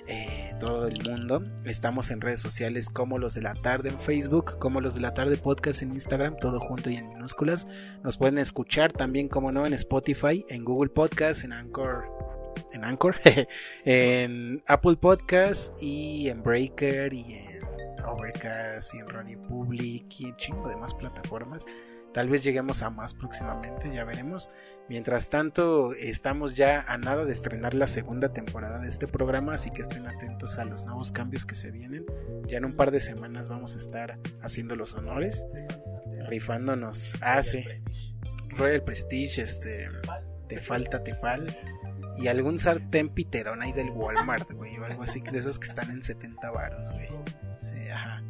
eh, todo el mundo. Estamos en redes sociales como los de la tarde en Facebook, como los de la tarde podcast en Instagram, todo junto y en minúsculas. Nos pueden escuchar también, como no, en Spotify, en Google Podcast, en Anchor en Anchor, en Apple Podcast y en Breaker y en Overcast y en Radio Public y en chingo de más plataformas. Tal vez lleguemos a más próximamente, ya veremos. Mientras tanto, estamos ya a nada de estrenar la segunda temporada de este programa, así que estén atentos a los nuevos cambios que se vienen. Ya en un par de semanas vamos a estar haciendo los honores, rifándonos. Ah, sí. Royal Prestige, este. Te falta, te falta y algún sartén piterón ahí del Walmart, güey, o algo así, de esos que están en 70 varos, güey. Sí, ajá.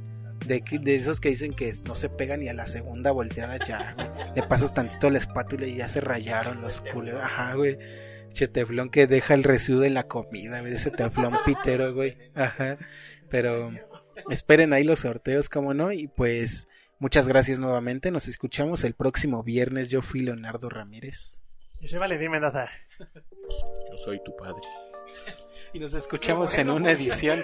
De, esos que dicen que no se pegan ni a la segunda volteada ya, güey. Le pasas tantito la espátula y ya se rayaron los culos. Ajá, güey. Che teflón que deja el residuo de la comida, güey. Ese teflón pitero, güey. Ajá. Pero esperen ahí los sorteos, como no. Y pues muchas gracias nuevamente. Nos escuchamos el próximo viernes. Yo fui Leonardo Ramírez. Y se vale, dime nada. Yo soy tu padre. Y nos escuchamos en una edición.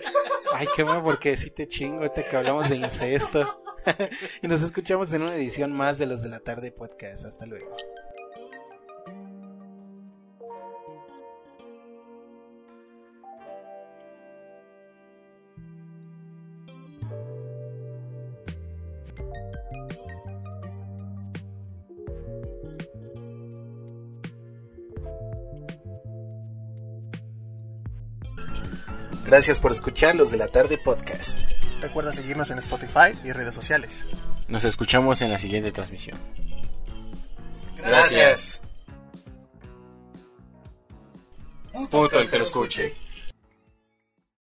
Ay, qué bueno, porque si te chingo ahorita que hablamos de incesto. y nos escuchamos en una edición más de los de la tarde podcast. Hasta luego. Gracias por escuchar los de la tarde podcast. Recuerda seguirnos en Spotify y redes sociales. Nos escuchamos en la siguiente transmisión. Gracias. Puto el que lo escuche.